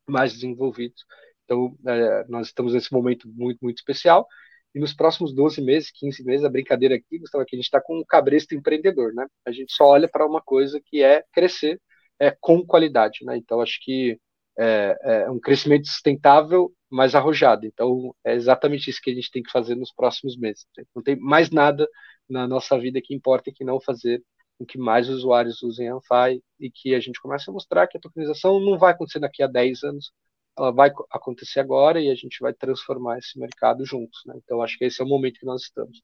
B: mais desenvolvidos. Então, é, nós estamos nesse momento muito, muito especial. E nos próximos 12 meses, 15 meses, a brincadeira aqui, Gustavo, é que a gente está com um cabresto empreendedor, né? A gente só olha para uma coisa que é crescer é, com qualidade, né? Então, acho que é, é um crescimento sustentável, mas arrojado. Então, é exatamente isso que a gente tem que fazer nos próximos meses. Não tem mais nada na nossa vida que importa que não fazer com que mais usuários usem a Anfai e que a gente comece a mostrar que a tokenização não vai acontecer daqui a 10 anos, ela vai acontecer agora e a gente vai transformar esse mercado juntos. Né? Então, acho que esse é o momento que nós estamos.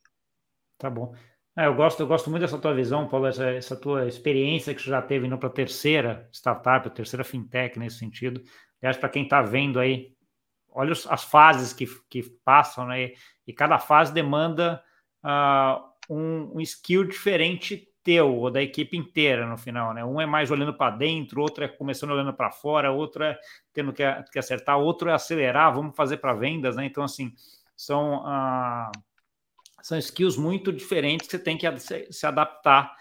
A: Tá bom. É, eu, gosto, eu gosto muito dessa tua visão, Paulo, essa, essa tua experiência que você já teve indo para a terceira startup, a terceira fintech nesse sentido. Aliás, para quem está vendo aí, olha as fases que, que passam, né? E cada fase demanda uh, um, um skill diferente teu ou da equipe inteira no final, né? Um é mais olhando para dentro, outro é começando olhando para fora, outro é tendo que, que, acertar, outro é acelerar, vamos fazer para vendas, né? Então, assim, são, ah, são skills muito diferentes que você tem que se, adaptar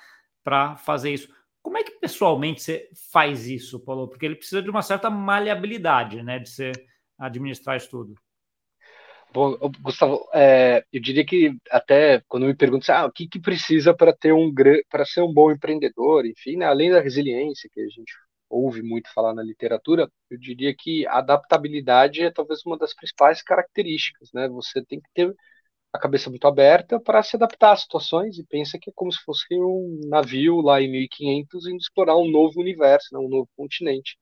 A: para fazer isso. Como é que pessoalmente você faz isso, Paulo? Porque ele precisa de uma certa maleabilidade, né? De você administrar isso tudo.
B: Bom, Gustavo, é, eu diria que até quando me perguntam ah, o que, que precisa para ter um para ser um bom empreendedor, enfim, né, além da resiliência que a gente ouve muito falar na literatura, eu diria que a adaptabilidade é talvez uma das principais características, né? Você tem que ter a cabeça muito aberta para se adaptar às situações e pensa que é como se fosse um navio lá em 1500 indo explorar um novo universo, né, um novo continente.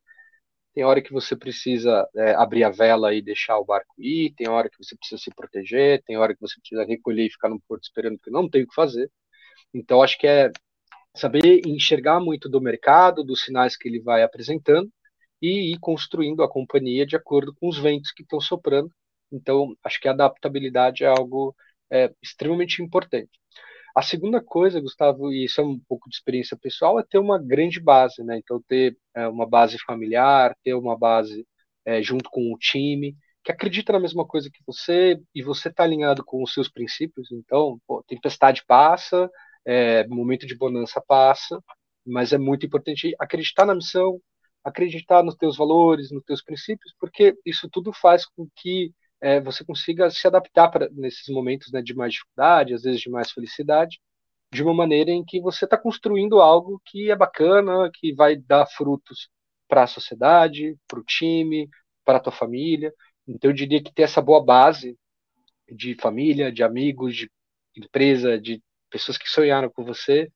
B: Tem hora que você precisa é, abrir a vela e deixar o barco ir, tem hora que você precisa se proteger, tem hora que você precisa recolher e ficar no porto esperando que não tem o que fazer. Então, acho que é saber enxergar muito do mercado, dos sinais que ele vai apresentando e ir construindo a companhia de acordo com os ventos que estão soprando. Então, acho que a adaptabilidade é algo é, extremamente importante. A segunda coisa, Gustavo, e isso é um pouco de experiência pessoal, é ter uma grande base, né? Então, ter é, uma base familiar, ter uma base é, junto com o time, que acredita na mesma coisa que você e você está alinhado com os seus princípios. Então, pô, tempestade passa, é, momento de bonança passa, mas é muito importante acreditar na missão, acreditar nos teus valores, nos teus princípios, porque isso tudo faz com que é, você consiga se adaptar para nesses momentos né, de mais dificuldade, às vezes de mais felicidade, de uma maneira em que você está construindo algo que é bacana, que vai dar frutos para a sociedade, para o time, para a tua família. Então, eu diria que ter essa boa base de família, de amigos, de empresa, de pessoas que sonharam com você,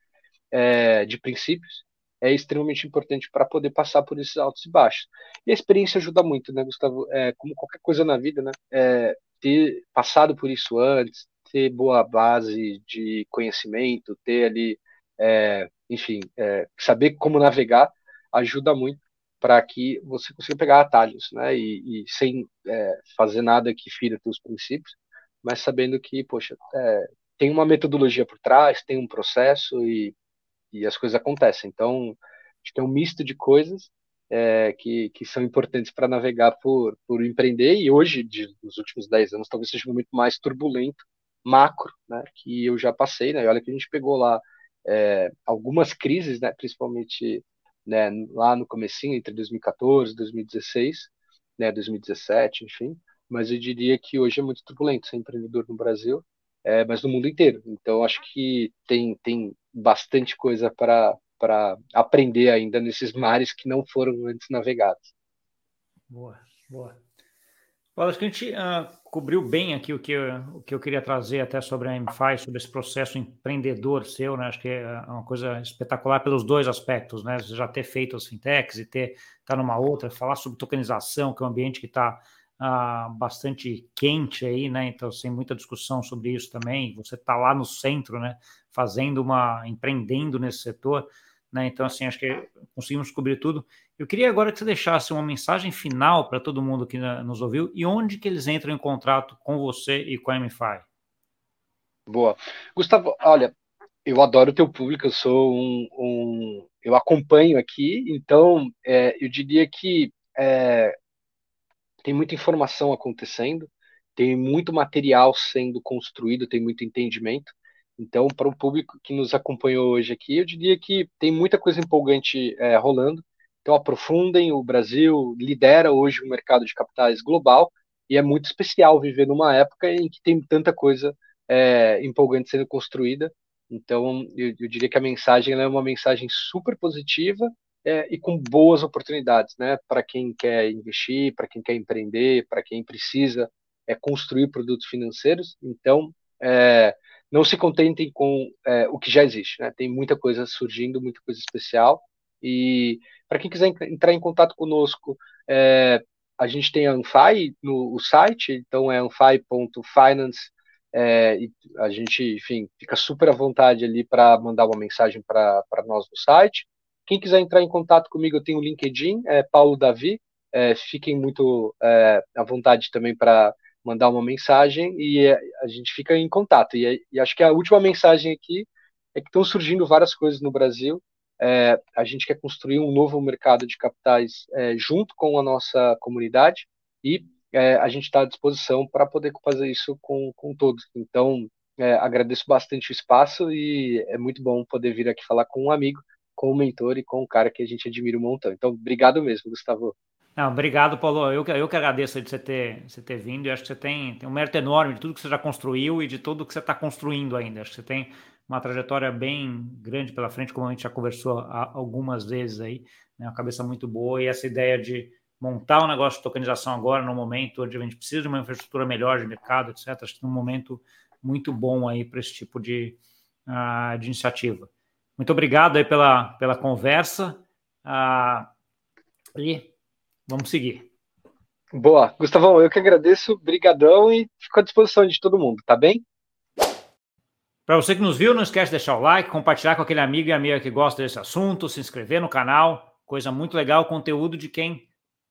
B: é, de princípios, é extremamente importante para poder passar por esses altos e baixos. E a experiência ajuda muito, né, Gustavo? É, como qualquer coisa na vida, né? É, ter passado por isso antes, ter boa base de conhecimento, ter ali, é, enfim, é, saber como navegar, ajuda muito para que você consiga pegar atalhos, né? E, e sem é, fazer nada que fira teus princípios, mas sabendo que, poxa, é, tem uma metodologia por trás, tem um processo e, e as coisas acontecem. Então, acho que é um misto de coisas é, que, que são importantes para navegar por, por empreender. E hoje, de, nos últimos 10 anos, talvez seja um momento mais turbulento, macro, né, que eu já passei. Né, e olha que a gente pegou lá é, algumas crises, né, principalmente né, lá no comecinho, entre 2014 e 2016, né, 2017, enfim. Mas eu diria que hoje é muito turbulento ser empreendedor no Brasil é, mas no mundo inteiro. Então, acho que tem, tem bastante coisa para aprender ainda nesses mares que não foram antes navegados.
A: Boa, boa. Paulo, acho que a gente uh, cobriu bem aqui o que, eu, o que eu queria trazer até sobre a MFI, sobre esse processo empreendedor seu, né? Acho que é uma coisa espetacular pelos dois aspectos, né? Você já ter feito as fintechs e ter tá numa outra, falar sobre tokenização, que é um ambiente que está ah, bastante quente aí, né? Então, sem muita discussão sobre isso também. Você está lá no centro, né? Fazendo uma, empreendendo nesse setor, né? Então, assim, acho que conseguimos cobrir tudo. Eu queria agora que você deixasse uma mensagem final para todo mundo que nos ouviu e onde que eles entram em contrato com você e com a MFI.
B: Boa. Gustavo, olha, eu adoro o teu público, eu sou um, um eu acompanho aqui, então é, eu diria que é, tem muita informação acontecendo, tem muito material sendo construído, tem muito entendimento. Então, para o público que nos acompanhou hoje aqui, eu diria que tem muita coisa empolgante é, rolando. Então, aprofundem. O Brasil lidera hoje o mercado de capitais global e é muito especial viver numa época em que tem tanta coisa é, empolgante sendo construída. Então, eu, eu diria que a mensagem é uma mensagem super positiva é, e com boas oportunidades, né? Para quem quer investir, para quem quer empreender, para quem precisa é, construir produtos financeiros. Então, é, não se contentem com é, o que já existe, né? Tem muita coisa surgindo, muita coisa especial. E para quem quiser entrar em contato conosco, é, a gente tem a Anfai no site, então é anfai.finance. É, a gente, enfim, fica super à vontade ali para mandar uma mensagem para nós no site. Quem quiser entrar em contato comigo, eu tenho o LinkedIn, é Paulo Davi. É, fiquem muito é, à vontade também para mandar uma mensagem e é, a gente fica em contato. E, e, acho que a última mensagem aqui é que estão surgindo várias coisas no Brasil. É, a gente quer construir um novo mercado de capitais é, junto com a nossa comunidade e é, a gente está à disposição para poder fazer isso com, com todos. Então, agradeço bastante o espaço e é muito bom poder vir aqui falar com um amigo com o mentor e com o cara que a gente admira um montão. Então, obrigado mesmo, Gustavo.
A: Não, obrigado, Paulo. Eu, eu que agradeço de você ter, você ter vindo. Eu acho que você tem, tem um mérito enorme de tudo que você já construiu e de tudo que você está construindo ainda. Acho que você tem uma trajetória bem grande pela frente, como a gente já conversou algumas vezes aí. Né? Uma cabeça muito boa e essa ideia de montar um negócio de tokenização agora, no momento onde a gente precisa de uma infraestrutura melhor de mercado, etc. Acho que num momento muito bom aí para esse tipo de, uh, de iniciativa. Muito obrigado aí pela, pela conversa uh, e vamos seguir.
B: Boa. Gustavão, eu que agradeço, brigadão e fico à disposição de todo mundo, tá bem?
A: Para você que nos viu, não esquece de deixar o like, compartilhar com aquele amigo e amiga que gosta desse assunto, se inscrever no canal. Coisa muito legal, conteúdo de quem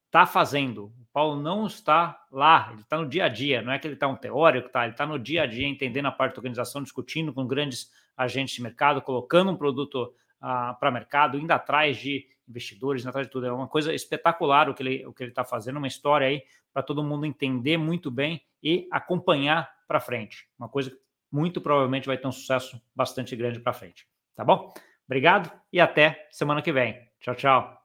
A: está fazendo. O Paulo não está lá, ele está no dia a dia. Não é que ele está um teórico, tá? ele está no dia a dia, entendendo a parte da organização, discutindo com grandes agentes de mercado, colocando um produto ah, para mercado, indo atrás de investidores, indo atrás de tudo. É uma coisa espetacular o que ele o que ele está fazendo, uma história aí para todo mundo entender muito bem e acompanhar para frente. Uma coisa que muito provavelmente vai ter um sucesso bastante grande para frente. Tá bom? Obrigado e até semana que vem. Tchau, tchau.